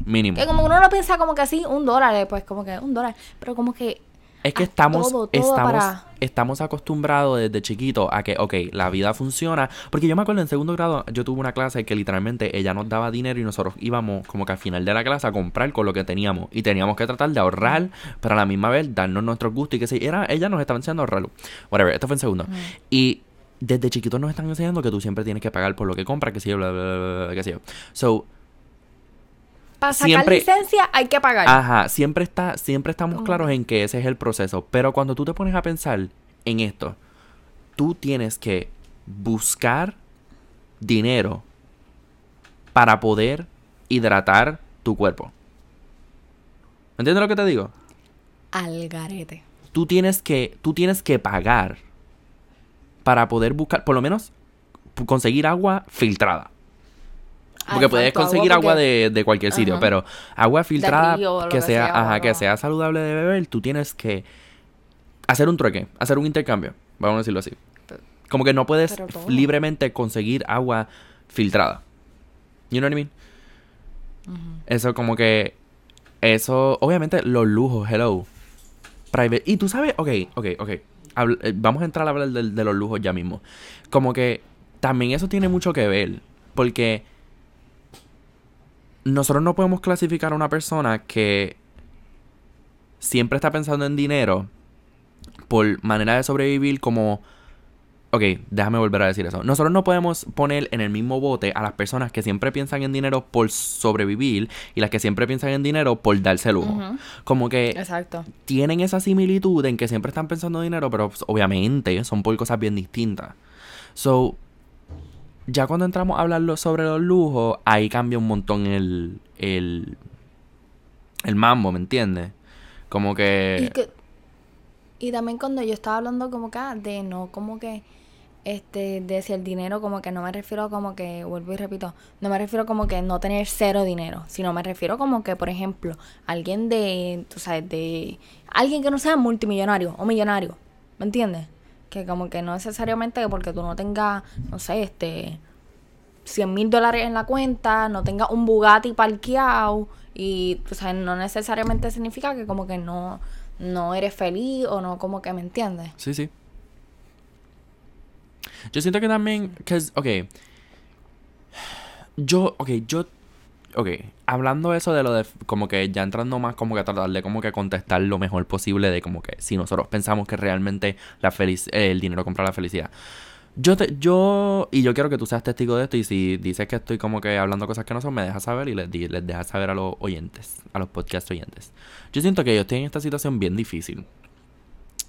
mínimo. Que como uno lo piensa como que así, un dólar, eh, pues como que un dólar. Pero como que Es que estamos, todo, todo estamos, para- estamos acostumbrados desde chiquito a que, ok, la vida funciona. Porque yo me acuerdo en segundo grado, yo tuve una clase que literalmente ella nos daba dinero y nosotros íbamos como que al final de la clase a comprar con lo que teníamos. Y teníamos que tratar de ahorrar, pero a la misma vez darnos nuestros gustos y que sí, era, ella nos estaba enseñando a ahorrarlo. Whatever, esto fue en segundo. Y desde chiquitos nos están enseñando que tú siempre tienes que pagar por lo que compras, que sí, bla, bla, bla, bla, sé yo. So, para sacar Siempre- licencia hay que pagar. Ajá, siempre está, siempre estamos claros en que ese es el proceso. Pero cuando tú te pones a pensar en esto, tú tienes que buscar dinero para poder hidratar tu cuerpo. ¿Me entiendes lo que te digo? Al garete. Tú tienes que, tú tienes que pagar para poder buscar, por lo menos, conseguir agua filtrada. Porque puedes conseguir agua, porque- de, de cualquier sitio, Ajá. pero agua filtrada río que que sea, sea, ajá, que sea saludable de beber, tú tienes que hacer un trueque, hacer un intercambio, vamos a decirlo así. Como que no puedes libremente conseguir agua filtrada. You know what I mean? Eso como que eso, obviamente los lujos, hello. Private. Y tú sabes, ok, ok, ok. Habl- eh, vamos a entrar a hablar de, de los lujos ya mismo. Como que también eso tiene mucho que ver. Porque nosotros no podemos clasificar a una persona que siempre está pensando en dinero por manera de sobrevivir como... Ok, déjame volver a decir eso. Nosotros no podemos poner en el mismo bote a las personas que siempre piensan en dinero por sobrevivir y las que siempre piensan en dinero por darse lujo. Como que Exacto. tienen esa similitud en que siempre están pensando en dinero, pero pues, obviamente son por cosas bien distintas. So, ya cuando entramos a hablar sobre los lujos, ahí cambia un montón el, el, el mambo, ¿me entiendes? Como que... Y, que- y también cuando yo estaba hablando como que ah, de no como que este de si el dinero como que no me refiero como que vuelvo y repito no me refiero como que no tener cero dinero sino me refiero como que por ejemplo alguien de tú sabes de alguien que no sea multimillonario o millonario ¿me entiendes? Que como que no necesariamente porque tú no tengas no sé este 100 mil dólares en la cuenta, no tenga un Bugatti parqueado y, o sea, no necesariamente significa que como que no, no eres feliz o no como que me entiendes. Sí, sí. Yo siento que también, que ok. Yo, ok, yo, ok, hablando eso de lo de, como que ya entrando más como que a tratar de como que contestar lo mejor posible de como que si nosotros pensamos que realmente la felic eh, el dinero compra la felicidad. Yo, te, yo, y yo quiero que tú seas testigo de esto y si dices que estoy como que hablando cosas que no son, me dejas saber y les, les dejas saber a los oyentes, a los podcast oyentes. Yo siento que yo estoy en esta situación bien difícil.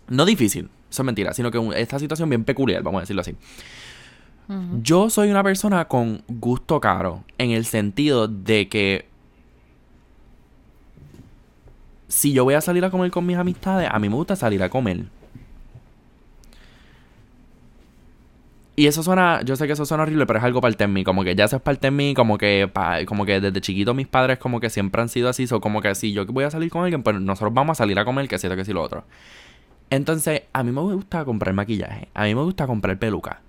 No difícil, eso es mentira, sino que esta situación bien peculiar, vamos a decirlo así. Yo soy una persona con gusto caro, en el sentido de que si yo voy a salir a comer con mis amistades, a mí me gusta salir a comer. Y eso suena, yo sé que eso suena horrible, pero es algo parte de mí, como que ya eso es parte de mí, como que como que desde chiquito mis padres como que siempre han sido así, o como que si yo voy a salir con alguien, pues nosotros vamos a salir a comer, que si que si lo otro. Entonces, a mí me gusta comprar maquillaje, a mí me gusta comprar peluca.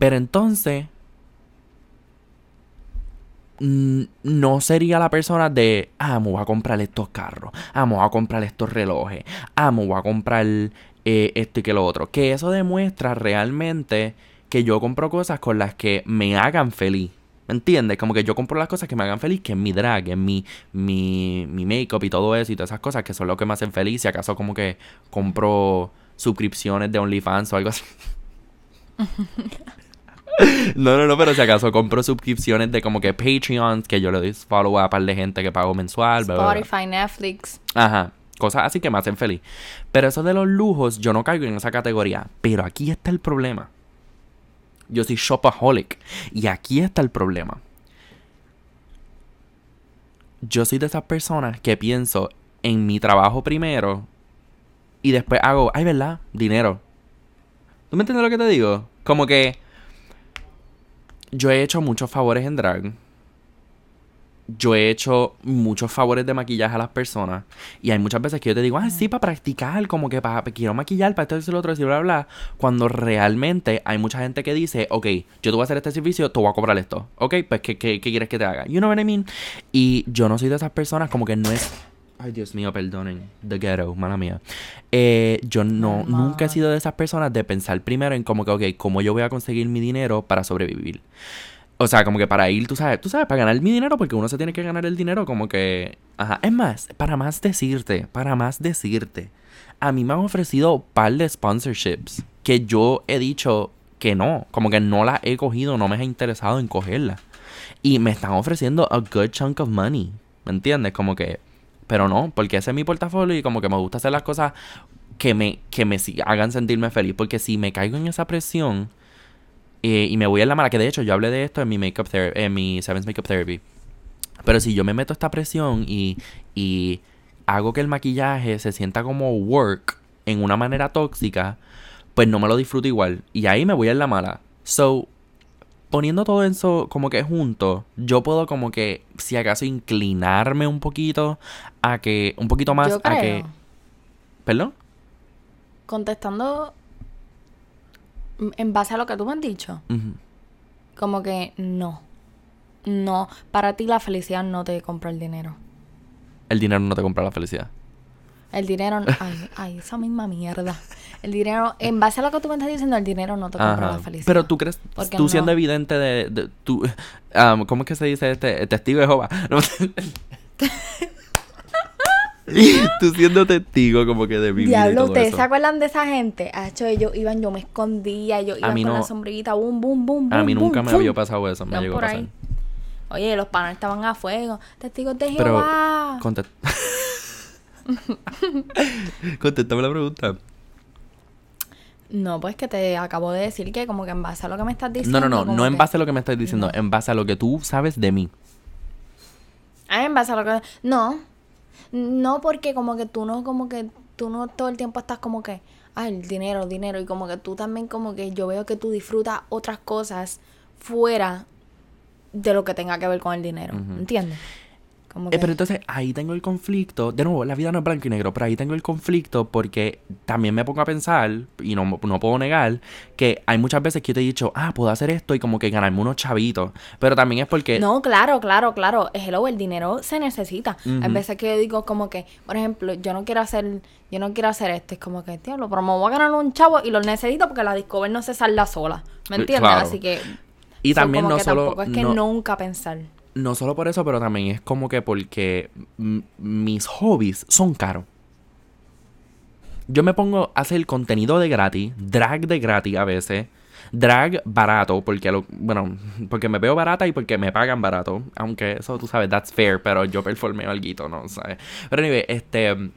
Pero entonces, no sería la persona de, ah, me voy a comprar estos carros, ah, me voy a comprar estos relojes, ah, me voy a comprar eh, esto y que lo otro. Que eso demuestra realmente que yo compro cosas con las que me hagan feliz. ¿Me entiendes? Como que yo compro las cosas que me hagan feliz, que es mi drag, es mi, mi, mi make-up y todo eso y todas esas cosas que son lo que me hacen feliz. Si acaso como que compro suscripciones de OnlyFans o algo así. no, no, no, pero si acaso compro suscripciones de como que Patreons, que yo le doy follow a un par de gente que pago mensual. Spotify, Netflix. Ajá. Cosas así que me hacen feliz. Pero eso de los lujos, yo no caigo en esa categoría. Pero aquí está el problema. Yo soy shopaholic. Y aquí está el problema. Yo soy de esas personas que pienso en mi trabajo primero. Y después hago, ay, ¿verdad? Dinero. ¿Tú me entiendes lo que te digo? Como que yo he hecho muchos favores en drag. Yo he hecho muchos favores de maquillaje a las personas. Y hay muchas veces que yo te digo, ah, sí, para practicar, como que para quiero maquillar, para esto y lo otro, y bla, bla, Cuando realmente hay mucha gente que dice, ok, yo te voy a hacer este servicio, te voy a cobrar esto. Ok, pues, ¿qué, qué, qué quieres que te haga? You know what I mean? Y yo no soy de esas personas como que no es Ay, Dios mío, perdonen. The ghetto, mala mía. Eh, yo no, nunca he sido de esas personas de pensar primero en como que, ok, ¿cómo yo voy a conseguir mi dinero para sobrevivir? O sea, como que para ir, tú sabes, tú sabes, para ganar mi dinero, porque uno se tiene que ganar el dinero, como que. Ajá. Es más, para más decirte, para más decirte. A mí me han ofrecido un par de sponsorships que yo he dicho que no, como que no las he cogido, no me he interesado en cogerlas. Y me están ofreciendo a good chunk of money. ¿Me entiendes? Como que pero no, porque ese es mi portafolio y como que me gusta hacer las cosas que me, que me hagan sentirme feliz. Porque si me caigo en esa presión eh, y me voy a la mala, que de hecho yo hablé de esto en mi makeup en mi Seven's Makeup Therapy. Pero si yo me meto esta presión y, y hago que el maquillaje se sienta como work en una manera tóxica, pues no me lo disfruto igual. Y ahí me voy a la mala. So, poniendo todo eso como que junto, yo puedo como que, si acaso, inclinarme un poquito a que, un poquito más a que... ¿Perdón? Contestando en base a lo que tú me has dicho. Como que no. No, para ti la felicidad no te compra el dinero. El dinero no te compra la felicidad. El dinero, ay, ay, esa misma mierda. El dinero, en base a lo que tú me estás diciendo, el dinero no te compra la felicidad. Pero tú crees, tú siendo evidente de, de tú, um, ¿cómo es que se dice este? Testigo de Jehová. tú siendo testigo como que de vivir Diablo, ¿ustedes se acuerdan de esa gente? hecho ellos iban, yo me escondía, yo iba con la sombrillita, boom, boom, boom, A mí nunca me había pasado eso, me llegó a pasar. Oye, los panes estaban a fuego. Testigos de Jehová. Pero, Contéstame la pregunta. No, pues que te acabo de decir que como que en base a lo que me estás diciendo. No, no, no, no en base a lo que me estás diciendo, en base a lo que tú sabes de mí. Ah, en base a lo que... No, no porque como que tú no, como que tú no todo el tiempo estás como que, ay, el dinero, dinero, y como que tú también como que yo veo que tú disfrutas otras cosas fuera de lo que tenga que ver con el dinero, ¿entiendes? Eh, pero entonces ahí tengo el conflicto. De nuevo, la vida no es blanco y negro, pero ahí tengo el conflicto porque también me pongo a pensar, y no, no puedo negar, que hay muchas veces que yo te he dicho, ah, puedo hacer esto y como que ganarme unos chavitos. Pero también es porque. No, claro, claro, claro. Hello, el dinero se necesita. Hay veces que yo digo, como que, por ejemplo, yo no quiero hacer. Yo no quiero hacer esto. Es como que, tío, pero me voy a ganar un chavo y lo necesito porque la Discover no se salda sola. ¿Me eh, entiendes? Así que. Y también no solo. Tampoco es que nunca pensar no solo por eso, pero también es como que porque mis hobbies son caros. Yo me pongo a hacer contenido de gratis, drag de gratis a veces, drag barato, porque bueno, porque me veo barata y porque me pagan barato, aunque eso tú sabes, that's fair, pero yo performeo algo, ¿no? ¿Sabes? Pero anyway, este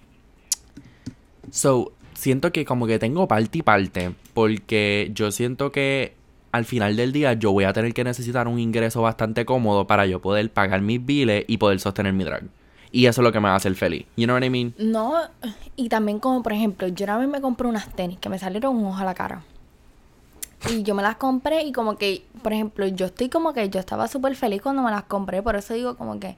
so siento que como que tengo parte y parte, porque yo siento que al final del día yo voy a tener que necesitar un ingreso bastante cómodo para yo poder pagar mis biles y poder sostener mi drag. Y eso es lo que me va a hacer feliz. You know what I mean? No, y también como por ejemplo, yo una vez me compré unas tenis que me salieron un ojo a la cara. Y yo me las compré y como que, por ejemplo, yo estoy como que yo estaba súper feliz cuando me las compré, por eso digo como que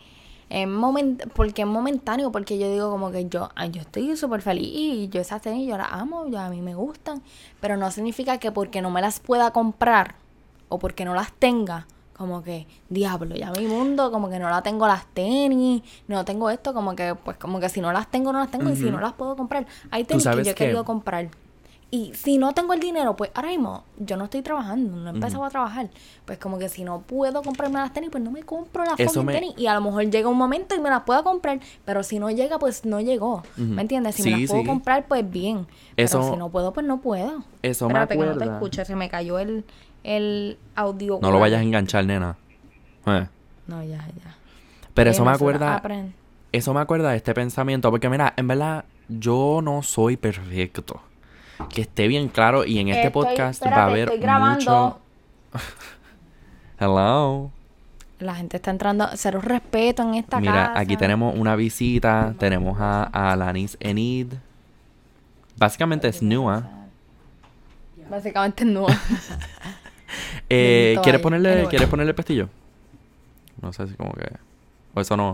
es moment porque es momentáneo, porque yo digo como que yo, yo estoy súper feliz y yo esas tenis yo las amo, yo, a mí me gustan, pero no significa que porque no me las pueda comprar o porque no las tenga, como que, diablo, ya mi mundo, como que no la tengo las tenis, no tengo esto, como que, pues como que si no las tengo, no las tengo, y si no las puedo comprar, hay tenis que yo he querido comprar. Y si no tengo el dinero, pues ahora mismo yo no estoy trabajando, no he empezado a trabajar. Pues como que si no puedo comprarme las tenis, pues no me compro las fucking tenis. Y a lo mejor llega un momento y me las puedo comprar, pero si no llega, pues no llegó. ¿Me entiendes? Si me las puedo comprar, pues bien. Eso, pero si no puedo, pues no puedo. Eso Espérate me acuerda. que no te escuches, se me cayó el, el audio. No lo vayas a enganchar, nena. Eh. No, ya, ya. Pero eso me acuerda... Eso me acuerda de este pensamiento, porque mira, en verdad, yo no soy perfecto que esté bien claro y en este podcast va a haber mucho Hello. La gente está entrando, cero respeto en esta Mira, aquí tenemos una visita, tenemos a, a Lanis Enid. Básicamente es Nua. Básicamente es Nua. eh, ¿Quieres ponerle, ¿Quieres ponerle el pestillo? No sé si como que... O eso no.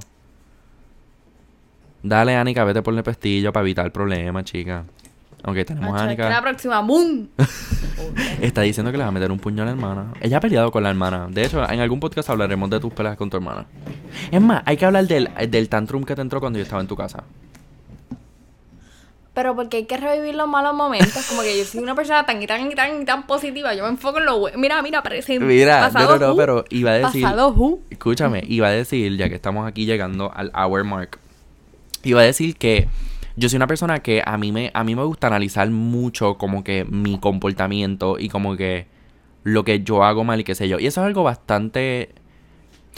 Dale, Anika, vete por el pestillo para evitar el problema, chica. Ok, tenemos a Anika. la próxima, ¡boom! Está diciendo que le va a meter un puño a la hermana. Ella ha peleado con la hermana. De hecho, en algún podcast hablaremos de tus peleas con tu hermana. Es más, hay que hablar del, del tantrum que te entró cuando yo estaba en tu casa. Pero porque hay que revivir los malos momentos. Como que yo soy una persona tan y tan y tan, tan positiva. Yo me enfoco en lo bueno. Mira, mira, parece. Mira, no, no, pero iba a decir. Escúchame, iba a decir, ya que estamos aquí llegando al hour mark. Iba a decir que yo soy una persona que a mí me, a mí me gusta analizar mucho como que mi comportamiento y como que lo que yo hago mal y qué sé yo. Y eso es algo bastante...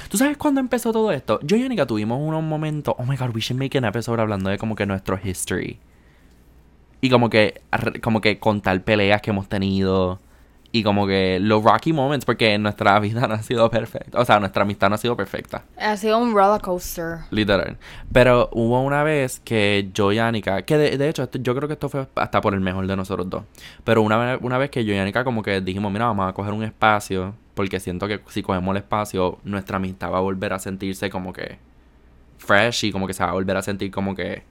¿Tú sabes cuándo empezó todo esto? Yo y Anika tuvimos unos momentos... Oh my God, we should make an episode hablando de como que nuestro history. Y como que, como que contar peleas que hemos tenido y como que los rocky moments, porque nuestra vida no ha sido perfecta. O sea, nuestra amistad no ha sido perfecta. Ha sido un roller coaster. Literal. Pero hubo una vez que yo y Anika, que de, hecho yo creo que esto fue hasta por el mejor de nosotros dos. Pero una, una vez que yo y Anika como que dijimos, mira, vamos a coger un espacio, porque siento que si cogemos el espacio, nuestra amistad va a volver a sentirse como que fresh y como que se va a volver a sentir como que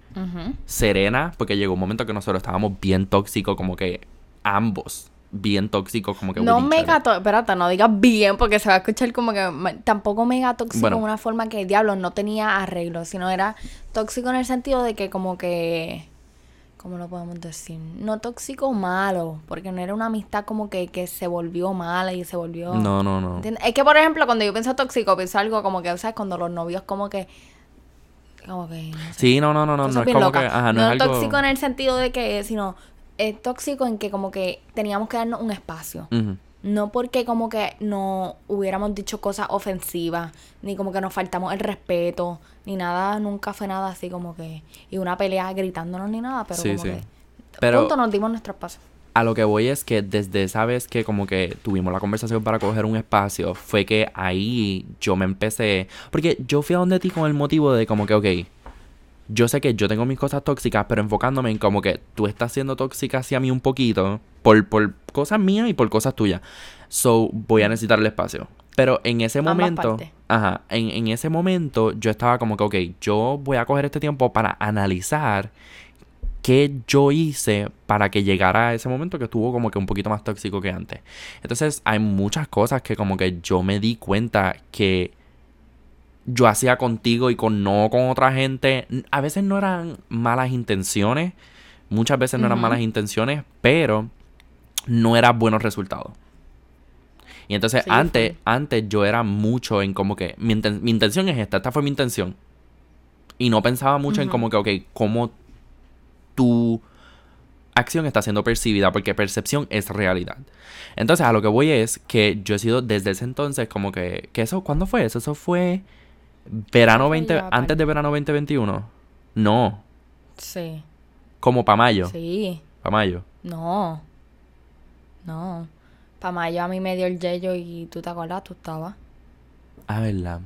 serena, porque llegó un momento que nosotros estábamos bien tóxicos, como que ambos bien tóxico, como que... No mega tóxico, espérate, no digas bien porque se va a escuchar como que... Tampoco mega tóxico en una forma que, diablo, no tenía arreglo, sino era tóxico en el sentido de que como que... ¿Cómo lo podemos decir? No tóxico malo, porque no era una amistad como que, que se volvió mala y se volvió... No, no, no. Es que, por ejemplo, cuando yo pienso tóxico, pienso algo como que, ¿sabes? Cuando los novios como que... Como que... No Sí, no, no, no, no, no es como que... Ajá, no, es tóxico en el sentido de que, sino es tóxico en que como que teníamos que darnos un espacio. No porque como que no hubiéramos dicho cosas ofensivas, ni como que nos faltamos el respeto, ni nada, nunca fue nada así como que, y una pelea gritándonos ni nada, pero como que pero punto nos dimos nuestro espacio. A lo que voy es que desde esa vez que como que tuvimos la conversación para coger un espacio, fue que ahí yo me empecé, porque yo fui a donde ti con el motivo de como que, ok, yo sé que yo tengo mis cosas tóxicas, pero enfocándome en como que tú estás siendo tóxica hacia mí un poquito, por, por cosas mías y por cosas tuyas. So, voy a necesitar el espacio. Pero en ese momento, ajá, en, en ese momento yo estaba como que, ok, yo voy a coger este tiempo para analizar qué yo hice para que llegara a ese momento que estuvo como que un poquito más tóxico que antes. Entonces hay muchas cosas que como que yo me di cuenta que yo hacía contigo y con no con otra gente. A veces no eran malas intenciones, muchas veces no eran malas intenciones, pero no eran buenos resultados. Y entonces antes, antes yo era mucho en como que mi, intención es esta, esta fue mi intención. Y no pensaba mucho en como que, ok, cómo tu acción está siendo percibida, porque percepción es realidad. Entonces a lo que voy es que yo he sido desde ese entonces como que, que eso, ¿cuándo fue eso? Eso fue Verano 20... antes de verano 2021. No. Sí. Como para mayo. Sí. Para mayo. No. No. Para mayo a mí me dio el yello y tú te acuerdas, tú estabas. Ah, verdad.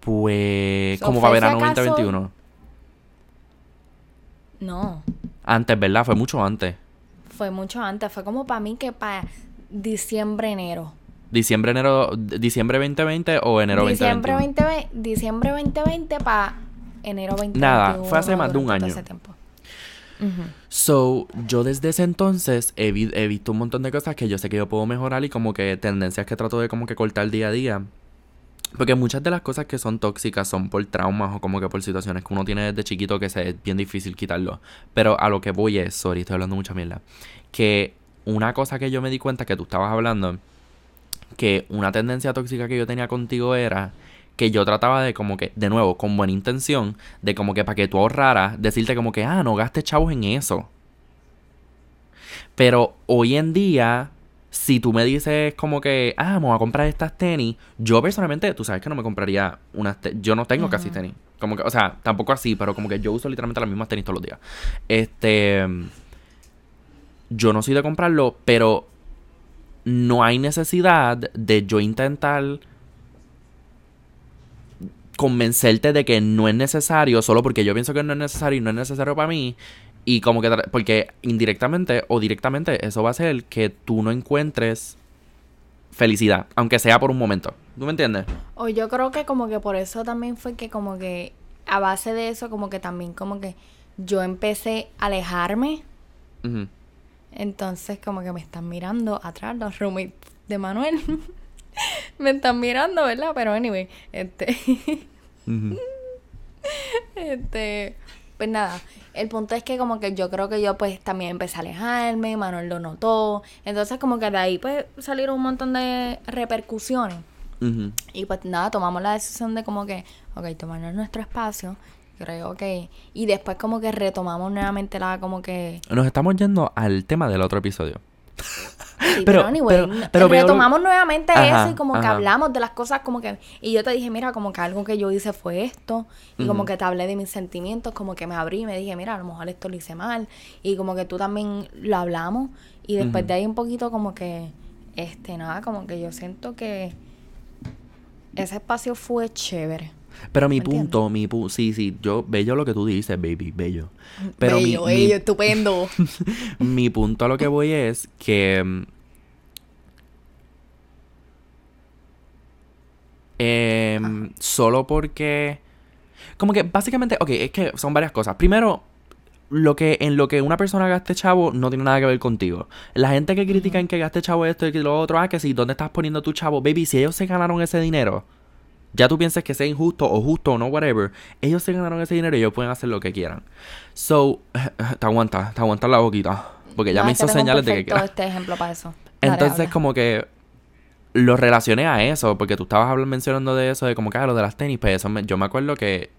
Pues, So, como ¿fue para verano acaso? 2021. No, Antes, ¿verdad? Fue mucho antes. fue mucho antes. Fue como para mí que para diciembre, enero. Diciembre, enero, diciembre 2020 o enero diciembre 2021. 2020, diciembre 2020 para enero 2021. Nada, fue hace más de un año. ese tiempo. So, yo desde ese entonces he, vi- he visto un montón de cosas que yo sé que yo puedo mejorar y como que tendencias que trato de como que cortar día a día. Porque muchas de las cosas que son tóxicas son por traumas o como que por situaciones que uno tiene desde chiquito que se es bien difícil quitarlo. Pero a lo que voy es, sorry, estoy hablando mucha mierda. Que una cosa que yo me di cuenta que tú estabas hablando, que una tendencia tóxica que yo tenía contigo era que yo trataba de como que, de nuevo, con buena intención, de como que para que tú ahorraras, decirte como que, ah, no gastes chavos en eso. Pero hoy en día, si tú me dices como que, ah, voy a comprar estas tenis, yo personalmente, tú sabes que no me compraría unas tenis, yo no tengo casi tenis. Como que, o sea, tampoco así, pero como que yo uso literalmente las mismas tenis todos los días. Este, yo no soy de comprarlo, pero no hay necesidad de yo intentar convencerte de que no es necesario solo porque yo pienso que no es necesario y no es necesario para mí y como que porque indirectamente o directamente eso va a hacer que tú no encuentres felicidad, aunque sea por un momento. ¿Tú me entiendes? O yo creo que como que por eso también fue que como que a base de eso como que también como que yo empecé a alejarme. Entonces como que me están mirando atrás los roommates de Manuel. me están mirando, ¿verdad? Pero anyway, este... Este, pues nada, el punto es que como que yo creo que yo pues también empecé a alejarme, Manuel lo notó, entonces como que de ahí pues salieron un montón de repercusiones. Y pues nada, tomamos la decisión de como que, ok, tomarnos nuestro espacio, creo que, y después como que retomamos nuevamente la como que, Nos estamos yendo al tema del otro episodio. sí, Pero- pero, anyway, pero- retomamos nuevamente Ajá, eso y como que hablamos de las cosas como que, y yo te dije, mira, como que algo que yo hice fue esto, y como que te hablé de mis sentimientos, como que me abrí y me dije, mira, a lo mejor esto lo hice mal, y como que tú también lo hablamos, y después de ahí un poquito como que, este, nada, como que yo siento que ese espacio fue chévere. Pero mi punto, mi punto, sí, sí, yo, bello lo que tú dices, baby, bello. Pero mi- Bello, mi, bello, estupendo. mi punto a lo que voy es que mm, em, solo porque como que básicamente, ok, es que son varias cosas. Primero, lo que en lo que una persona gaste chavo no tiene nada que ver contigo. La gente que critica en que gaste chavo esto y que lo otro, ah, que si dónde estás poniendo tu chavo, baby, si ellos se ganaron ese dinero, ya tú piensas que sea injusto o justo o no, whatever, ellos se ganaron ese dinero y ellos pueden hacer lo que quieran. So, te aguanta, te aguanta la boquita. Porque ya No, me hizo señales de que perfecto quiera. este ejemplo para eso. Dale, Entonces, habla. como que lo relacioné a eso, porque tú estabas hablando, mencionando de eso, de como que ah, lo de las tenis, pues eso me- yo me acuerdo que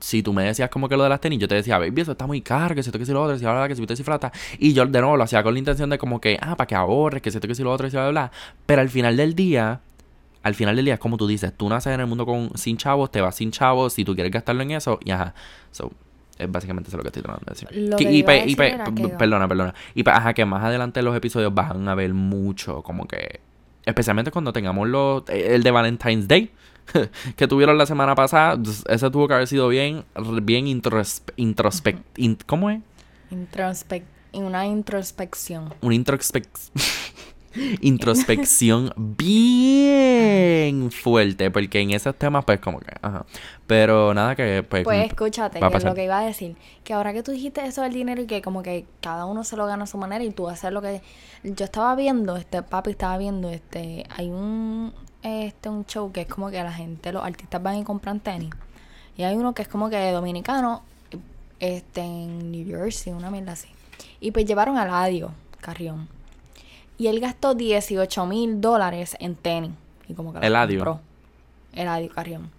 si tú me decías como que lo de las tenis, yo te decía, baby, eso está muy caro, que si esto, que si lo otro, que si bla, que si que si flata. Y yo de nuevo lo hacía con la intención de como que, ah, para que ahorres, que si esto, que si lo otro, que si bla, bla. Pero al final del día, al final del día es como tú dices, tú naces en el mundo con sin chavos, te vas sin chavos, si tú quieres gastarlo en eso, y ajá. So, es básicamente eso lo que estoy tratando de decir. Lo Que- que y pe- y pe- perdona, perdona. Y ajá, que más adelante los episodios van a ver mucho, como que. Especialmente cuando tengamos los, eh, el de Valentine's Day que tuvieron la semana pasada. Ese tuvo que haber sido bien, bien introspe, introspect, in- ¿Cómo es? Introspec una introspección. Una introspec introspección bien fuerte. Porque en esos temas, pues, como que. Ajá. Pero nada que. Pues, Pues escúchate, que lo que iba a decir. Que ahora que tú dijiste eso del dinero y que como que cada uno se lo gana a su manera y tú haces lo que... Yo estaba viendo, este papi estaba viendo, este... Hay un, este, un show que es como que la gente, los artistas van y compran tenis. Y hay uno que es como que dominicano, este, en New Jersey, una mierda así. Y pues llevaron a Ladio Carrión. Y él gastó 18 mil dólares en tenis. Y como que Eladio. compró. Eladio Carrión.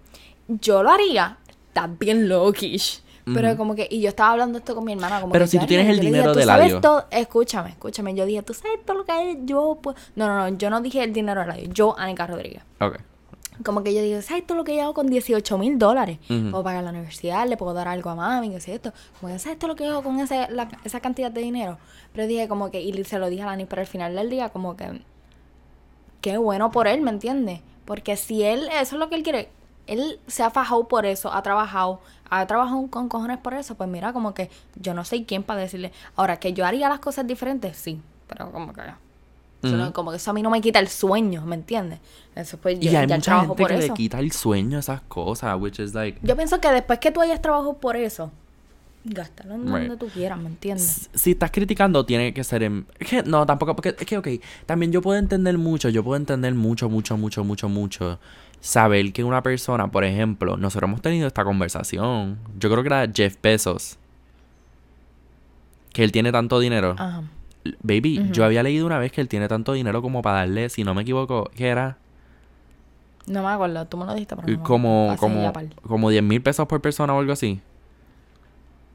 Yo lo haría. Está bien loquish. Pero como que, y yo estaba hablando esto con mi hermana. Como Pero que si tú tienes haría- el dije, dinero "¿Tú de Eladio". todo?" Escúchame, escúchame. Yo dije, ¿tú sabes todo lo que yo puedo? No, no, no. Yo no dije el dinero de Eladio. Yo, Anika Rodríguez. Ok. Como que yo digo, ¿sabes todo lo que yo hago con 18 mil dólares? Ujú. Puedo pagar la universidad, le puedo dar algo a mami, que sé esto. Como que, ¿sabes todo lo que yo hago con ese, la- esa cantidad de dinero? Pero dije como que, y se lo dije a Lani, pero al final del día como que, qué bueno por él, ¿me entiendes? Porque si él, eso es lo que él quiere, él se ha fajado por eso, ha trabajado, ha trabajado con cojones por eso, pues mira, como que yo no sé quién para decirle. Ahora, que yo haría las cosas diferentes, sí, pero como que... como que eso a mí no me quita el sueño, ¿me entiendes? Eso pues Y yo hay ya mucha gente que eso. le quita el sueño a esas cosas, which is like... Yo pienso que después que tú hayas trabajado por eso, gástalo en Right. donde tú quieras, ¿me entiendes? si estás criticando, tiene que ser en... no, tampoco, porque es que, ok, también yo puedo entender mucho, yo puedo entender mucho, mucho, mucho, mucho, mucho, saber que una persona, por ejemplo, nosotros hemos tenido esta conversación, yo creo que era Jeff Bezos, que él tiene tanto dinero. Ajá. Baby, yo había leído una vez que él tiene tanto dinero como para darle, si no me equivoco, que era No me acuerdo, tú me lo dijiste, pero no como, como, como 10 mil pesos por persona o algo así.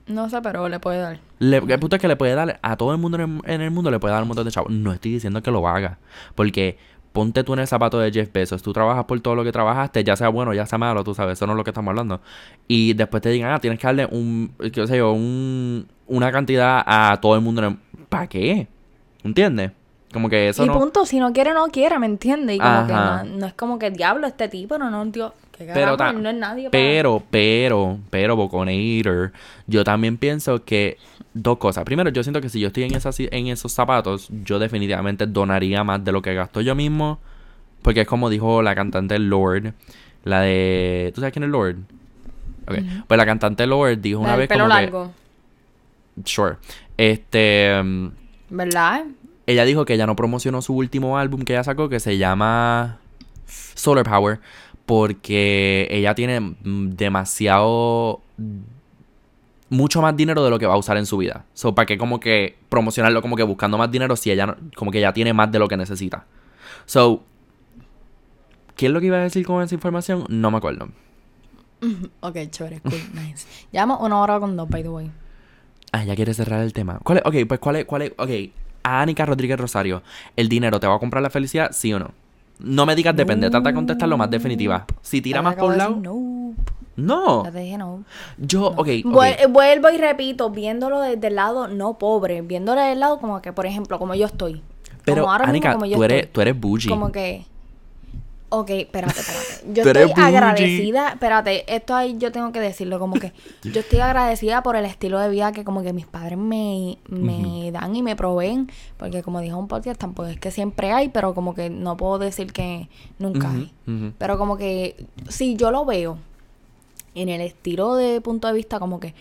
No sé, pero le puede dar. Le, el punto es que le puede dar a todo el mundo en el, en el mundo, le puede dar un montón de chavos. No estoy diciendo que lo haga. Porque ponte tú en el zapato de Jeff Bezos. Tú trabajas por todo lo que trabajaste, ya sea bueno, ya sea malo, tú sabes. Eso no es lo que estamos hablando. Y después te digan, ah, tienes que darle un, qué sé yo, un, una cantidad a todo el mundo. ¿Para qué? ¿Entiendes? Como que eso y no... punto, si no quiere, no quiere, ¿me entiendes? Y como que no, no es como que diablo este tipo, no, no, tío. Que Pero, carajo, no es nadie para- pero, pero, pero, Boconator, yo también pienso que dos cosas. Primero, yo siento que si yo estoy en, esas, en esos zapatos, yo definitivamente donaría más de lo que gasto yo mismo. Porque es como dijo la cantante Lord, la de... ¿Tú sabes quién es Lord? Ok, pues la cantante Lord dijo una del vez pelo como que- largo, Sure. Este... mm, ¿verdad? ella dijo que ella no promocionó su último álbum que ella sacó, que se llama Solar Power, porque ella tiene mm, demasiado. Mucho más dinero de lo que va a usar en su vida. So, ¿para qué como que promocionarlo como que buscando más dinero si ella no- como que ya tiene más de lo que necesita? So, ¿qué es lo que iba a decir con esa información? No me acuerdo. Ok, chévere, cool, nice. Llevamos una hora con dos, by the way. Ah, ya quieres cerrar el tema. ¿Cuál es? Ok, pues ¿cuál es? ¿Cuál es? Ok, a Anika Rodríguez Rosario, ¿el dinero te va a comprar la felicidad, sí o no? No me digas depende, trata de contestar lo más definitiva. Si tira más por un lado, no. No, dije. Yo, ok, ok. Vuel- Vuelvo y repito, viéndolo desde el lado no pobre, viéndolo desde el lado como que, por ejemplo, como yo estoy. Pero, como ahora mismo Anika, como yo tú eres, estoy. tú eres bougie. Como que. Ok, espérate, espérate. Yo estoy agradecida. Espérate, esto ahí yo tengo que decirlo. Como que yo estoy agradecida por el estilo de vida que, como que mis padres me, me dan y me proveen. Porque, como dijo un podcast, tampoco es que siempre hay, pero como que no puedo decir que nunca hay. Pero, como que si yo lo veo en el estilo de punto de vista, como que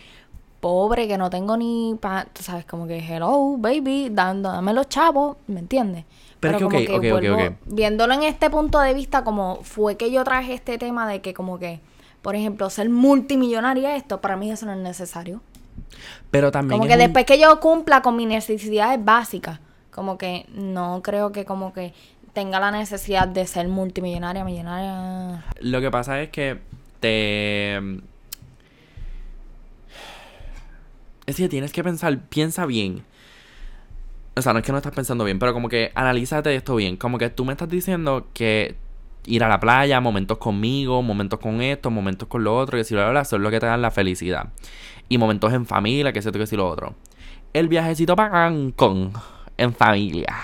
pobre, que no tengo ni pa, tú sabes, como que hello, baby, dando, dame los chavos, ¿me entiendes? Pero es que, como ok, ok, ok, vuelvo- ok. viéndolo en este punto de vista, como fue que yo traje este tema de que como que, por ejemplo, ser multimillonaria, esto para mí eso no es necesario. Pero también Como que un- después que yo cumpla con mis necesidades básicas, como que no creo que como que tenga la necesidad de ser multimillonaria, millonaria. Lo que pasa es que te... Es que tienes que pensar, piensa bien. O sea, no es que no estás pensando bien, pero como que analízate esto bien. Como que tú me estás diciendo que ir a la playa, momentos conmigo, momentos con esto, momentos con lo otro, que si lo hablas, son lo que te dan la felicidad. Y momentos en familia, que sé tú, que si lo otro. El viajecito para Cancún en familia.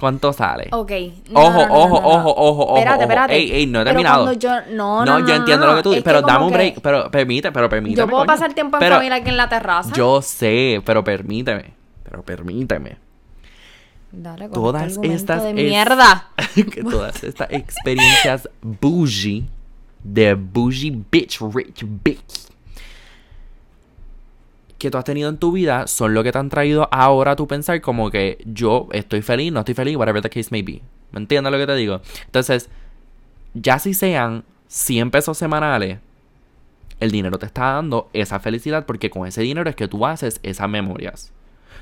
¿Cuánto sale? Ok. Ojo, no, ojo, no, no. ojo, ojo, ojo, Espérate, ojo. espérate. Ey, ey, no he terminado. yo, no, No, no, yo entiendo lo que tú es dices, pero dame un break. Pero permite, pero permíteme. Yo puedo coño. pasar tiempo en Pero familia aquí en la terraza. Yo sé, pero permíteme. Pero permíteme. Dale, con Todas este estas de es- mierda. que todas estas experiencias bougie de bougie bitch rich bitch que tú has tenido en tu vida son lo que te han traído ahora a tu pensar como que yo estoy feliz, no estoy feliz, whatever the case may be. ¿Me entiendes lo que te digo? Entonces, ya si sean 100 pesos semanales, el dinero te está dando esa felicidad porque con ese dinero es que tú haces esas memorias.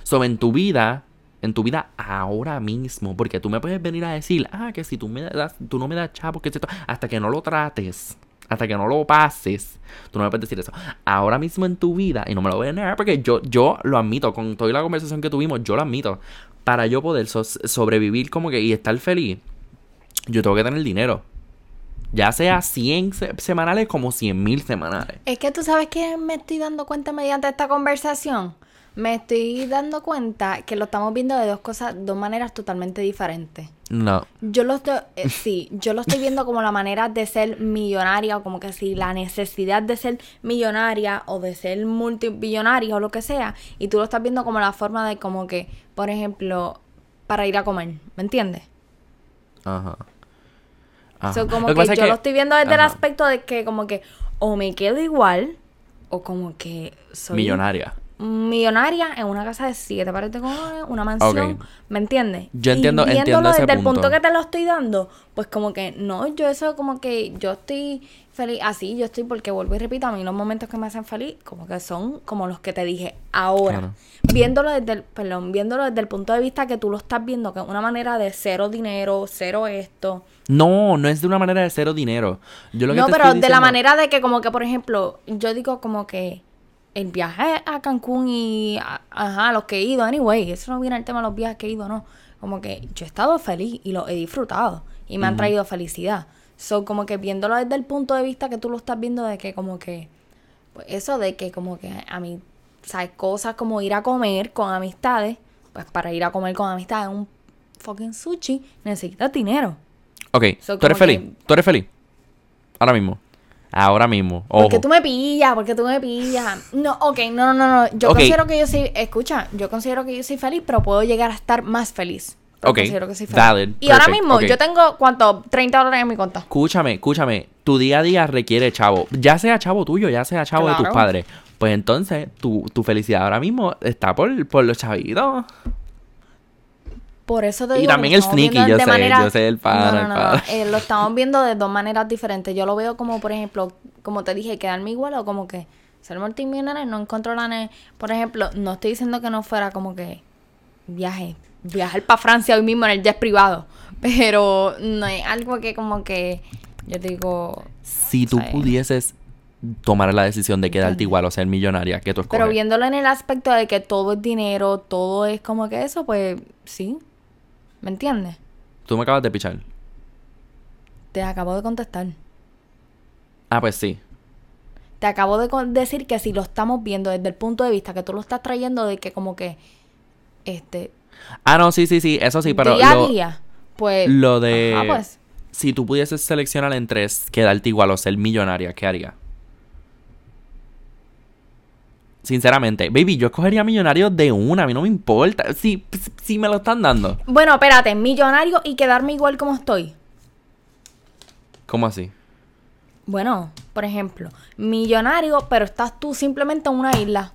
So, en tu vida, en tu vida ahora mismo, porque tú me puedes venir a decir, ah, que si tú me das, tú no me das chavo, que esto, hasta que no lo trates, hasta que no lo pases, tú no me puedes decir eso. Ahora mismo en tu vida, y no me lo voy a negar porque yo, yo lo admito, con toda la conversación que tuvimos, yo lo admito. Para yo poder so- sobrevivir como que y estar feliz, yo tengo que tener dinero. Ya sea 100 se- semanales como 100 mil semanales. Es que tú sabes que me estoy dando cuenta mediante esta conversación. Me estoy dando cuenta que lo estamos viendo de dos cosas, dos maneras totalmente diferentes. No. Yo lo estoy, eh, sí, yo lo estoy viendo como la manera de ser millonaria, o como que sí, la necesidad de ser millonaria o de ser multibillonaria o lo que sea, y tú lo estás viendo como la forma de como que, por ejemplo, para ir a comer, ¿me entiendes? Ajá. Ajá. So, como Lo que, es yo lo estoy viendo desde el aspecto de que como que o me quedo igual o como que soy Millonaria. Millonaria en una casa de siete pares de cojones, una mansión. ¿me entiendes? Yo entiendo- y viéndolo entiendo ese desde el punto. que te lo estoy dando, pues como que no, yo eso como que yo estoy feliz, así yo estoy porque vuelvo y repito, a mí los momentos que me hacen feliz como que son como los que te dije ahora. Claro. Viéndolo desde el, perdón, viéndolo desde el punto de vista que tú lo estás viendo, que es una manera de cero dinero, cero esto. No, no es de una manera de cero dinero. Yo lo que no, te pero estoy de la manera de que como que, por ejemplo, yo digo como que el viaje a Cancún y, a- ajá, los que he ido, anyway, eso no viene el tema de los viajes que he ido, no. Como que yo he estado feliz y lo he disfrutado y me han traído felicidad. So, como que viéndolo desde el punto de vista que tú lo estás viendo de que como que, pues eso de que como que a mí, sabes, cosas como ir a comer con amistades, pues para ir a comer con amistades un fucking sushi necesitas dinero. Ok, So, tú eres feliz. Tú eres feliz. Ahora mismo. Ahora mismo. Ojo. Porque tú me pillas, porque tú me pillas. No, ok, no, no, no, no. Yo considero que yo soy, escucha, yo considero que yo soy feliz, pero puedo llegar a estar más feliz. Pero Ok, considero que soy feliz. valid, Y ahora mismo, yo tengo, ¿cuánto? 30 dólares en mi cuenta. Escúchame, escúchame. Tu día a día requiere chavo. Ya sea chavo tuyo, ya sea chavo de tus padres. Pues entonces, tu, tu felicidad ahora mismo está por, por los chavitos. Por eso te Y también el sneaky, yo sé, manera- yo sé el pana, No, no, el no, pana. no, eh, lo estamos viendo de dos maneras diferentes. Yo lo veo como, por ejemplo, como te dije, quedarme igual o como que ser multimillonario, no ne- Por ejemplo, no estoy diciendo que no fuera como que viaje, viajar para Francia hoy mismo en el jet privado. Pero no es algo que como que yo digo. Si tú pudieses tomar la decisión de quedarte igual o ser millonaria, ¿qué tú escoges? Pero viéndolo en el aspecto de que todo es dinero, todo es como que eso, pues sí. ¿Me entiendes? Tú me acabas de pichar. Te acabo de contestar. Ah, pues sí. Te acabo de decir que si lo estamos viendo desde el punto de vista que tú lo estás trayendo de que como que este Ah, no, sí, sí, sí. Eso sí, pero día lo, a día, pues lo de... ajá, pues Si tú pudieses seleccionar entre quedarte igual o ser millonaria, ¿qué harías? Sinceramente, baby, yo escogería millonario de una, a mí no me importa. Si, si me lo están dando. bueno, espérate, millonario y quedarme igual como estoy. ¿Cómo así? Bueno, por ejemplo, millonario, pero estás tú simplemente en una isla.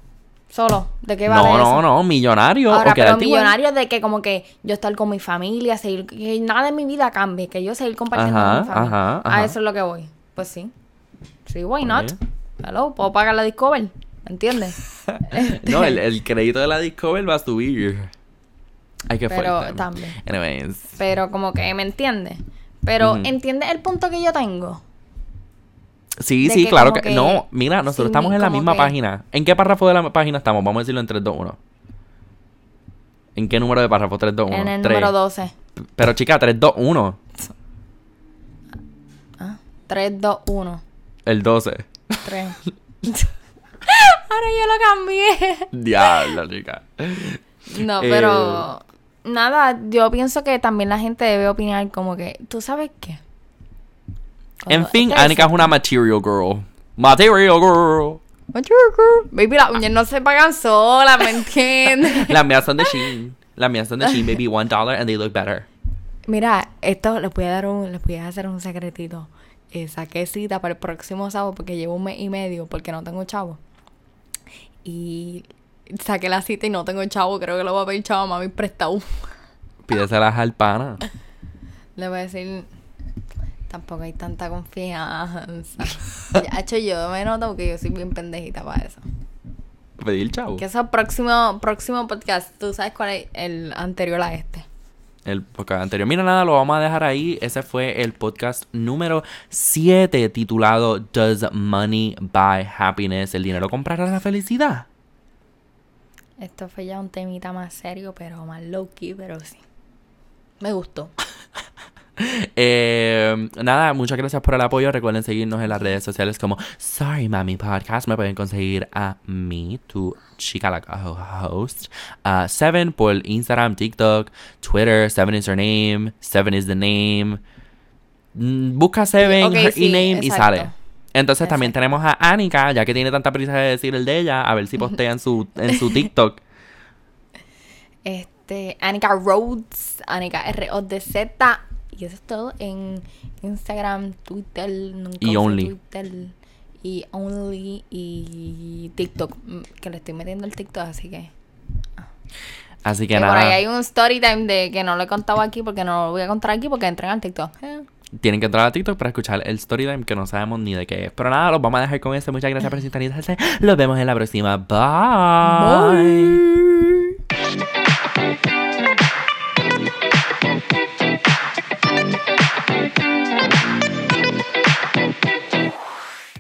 Solo. ¿De qué vale no, no, eso? no, millonario Ahora, o pero quedarte igual. millonario de que como que yo estar con mi familia, seguir, que nada en mi vida cambie, que yo seguir compartiendo Ajá, con mi familia. ajá, A eso es lo que voy. Pues sí. Sí, why not? Hello, puedo pagar la Discover, ¿me entiendes? No, el, el crédito de la Discover va a subir. Ay, qué Pero también. Anyways. Pero como que, ¿me entiendes? Pero. ¿entiendes el punto que yo tengo? Sí, de sí, que claro que, que No, mira, nosotros estamos en la misma que- página. ¿En qué párrafo de la página estamos? Vamos a decirlo en 3, 2, 1. ¿En qué número de párrafo? 3, 2, 1. en el número 12. Pero chica, 3, 2, 1. Ah, 3, 2, 1. El 12. 3. Ahora yo lo cambié. Diablo, chica. No, Eh, pero nada, yo pienso que también la gente debe opinar como que, ¿tú sabes qué? En fin, Anika es una material girl. Material girl. Baby, las uñas no se pagan solas, ¿me entiendes? Las mías son de Shein. Las mías son de Shein, baby. One dollar and they look better. Mira, esto les voy a dar un, les voy a hacer un secretito. Eh, saqué cita para el próximo sábado porque llevo un mes y medio porque no tengo chavo. Y saqué la cita y no tengo chavo. Creo que lo voy a pedir chavo a mami prestado. Pídeselas al pana. Le voy a decir, tampoco hay tanta confianza. ya, hecho, yo me noto porque yo soy bien pendejita para eso. Pedir chavo. Que eso próximo, próximo podcast, tú sabes cuál es el anterior a este. El podcast anterior. Mira, nada, lo vamos a dejar ahí. Ese fue el podcast número 7 titulado Does Money Buy Happiness? ¿El dinero comprará la felicidad? Esto fue ya un temita más serio, pero más low key, pero sí. Me gustó. Eh, nada, muchas gracias por el apoyo. Recuerden seguirnos en las redes sociales como Sorry Mami Podcast. Me pueden conseguir a mí, tu chica la host. a Seven por Instagram, TikTok, Twitter. Seven is her name. Seven is the name. Mm, Busca Seven Ok, her sí, e-name y sale. Entonces también tenemos a Anika, ya que tiene tanta prisa de decir el de ella, a ver si postea en su, en su TikTok. Este, Anika Rhodes, Anika R-O-D-Z. Y eso es todo en Instagram, Twitter, nunca Y Only. Twitter, y Only y TikTok. mm, Que le estoy metiendo el TikTok, así que. Así que que por nada. ahí hay un story time de que no lo he contado aquí porque no lo voy a contar aquí porque entren al TikTok. Eh. Tienen que entrar a TikTok para escuchar el story time que no sabemos ni de qué es. Pero nada, los vamos a dejar con eso. Muchas gracias por sintonizarse. Los vemos en la próxima. Bye.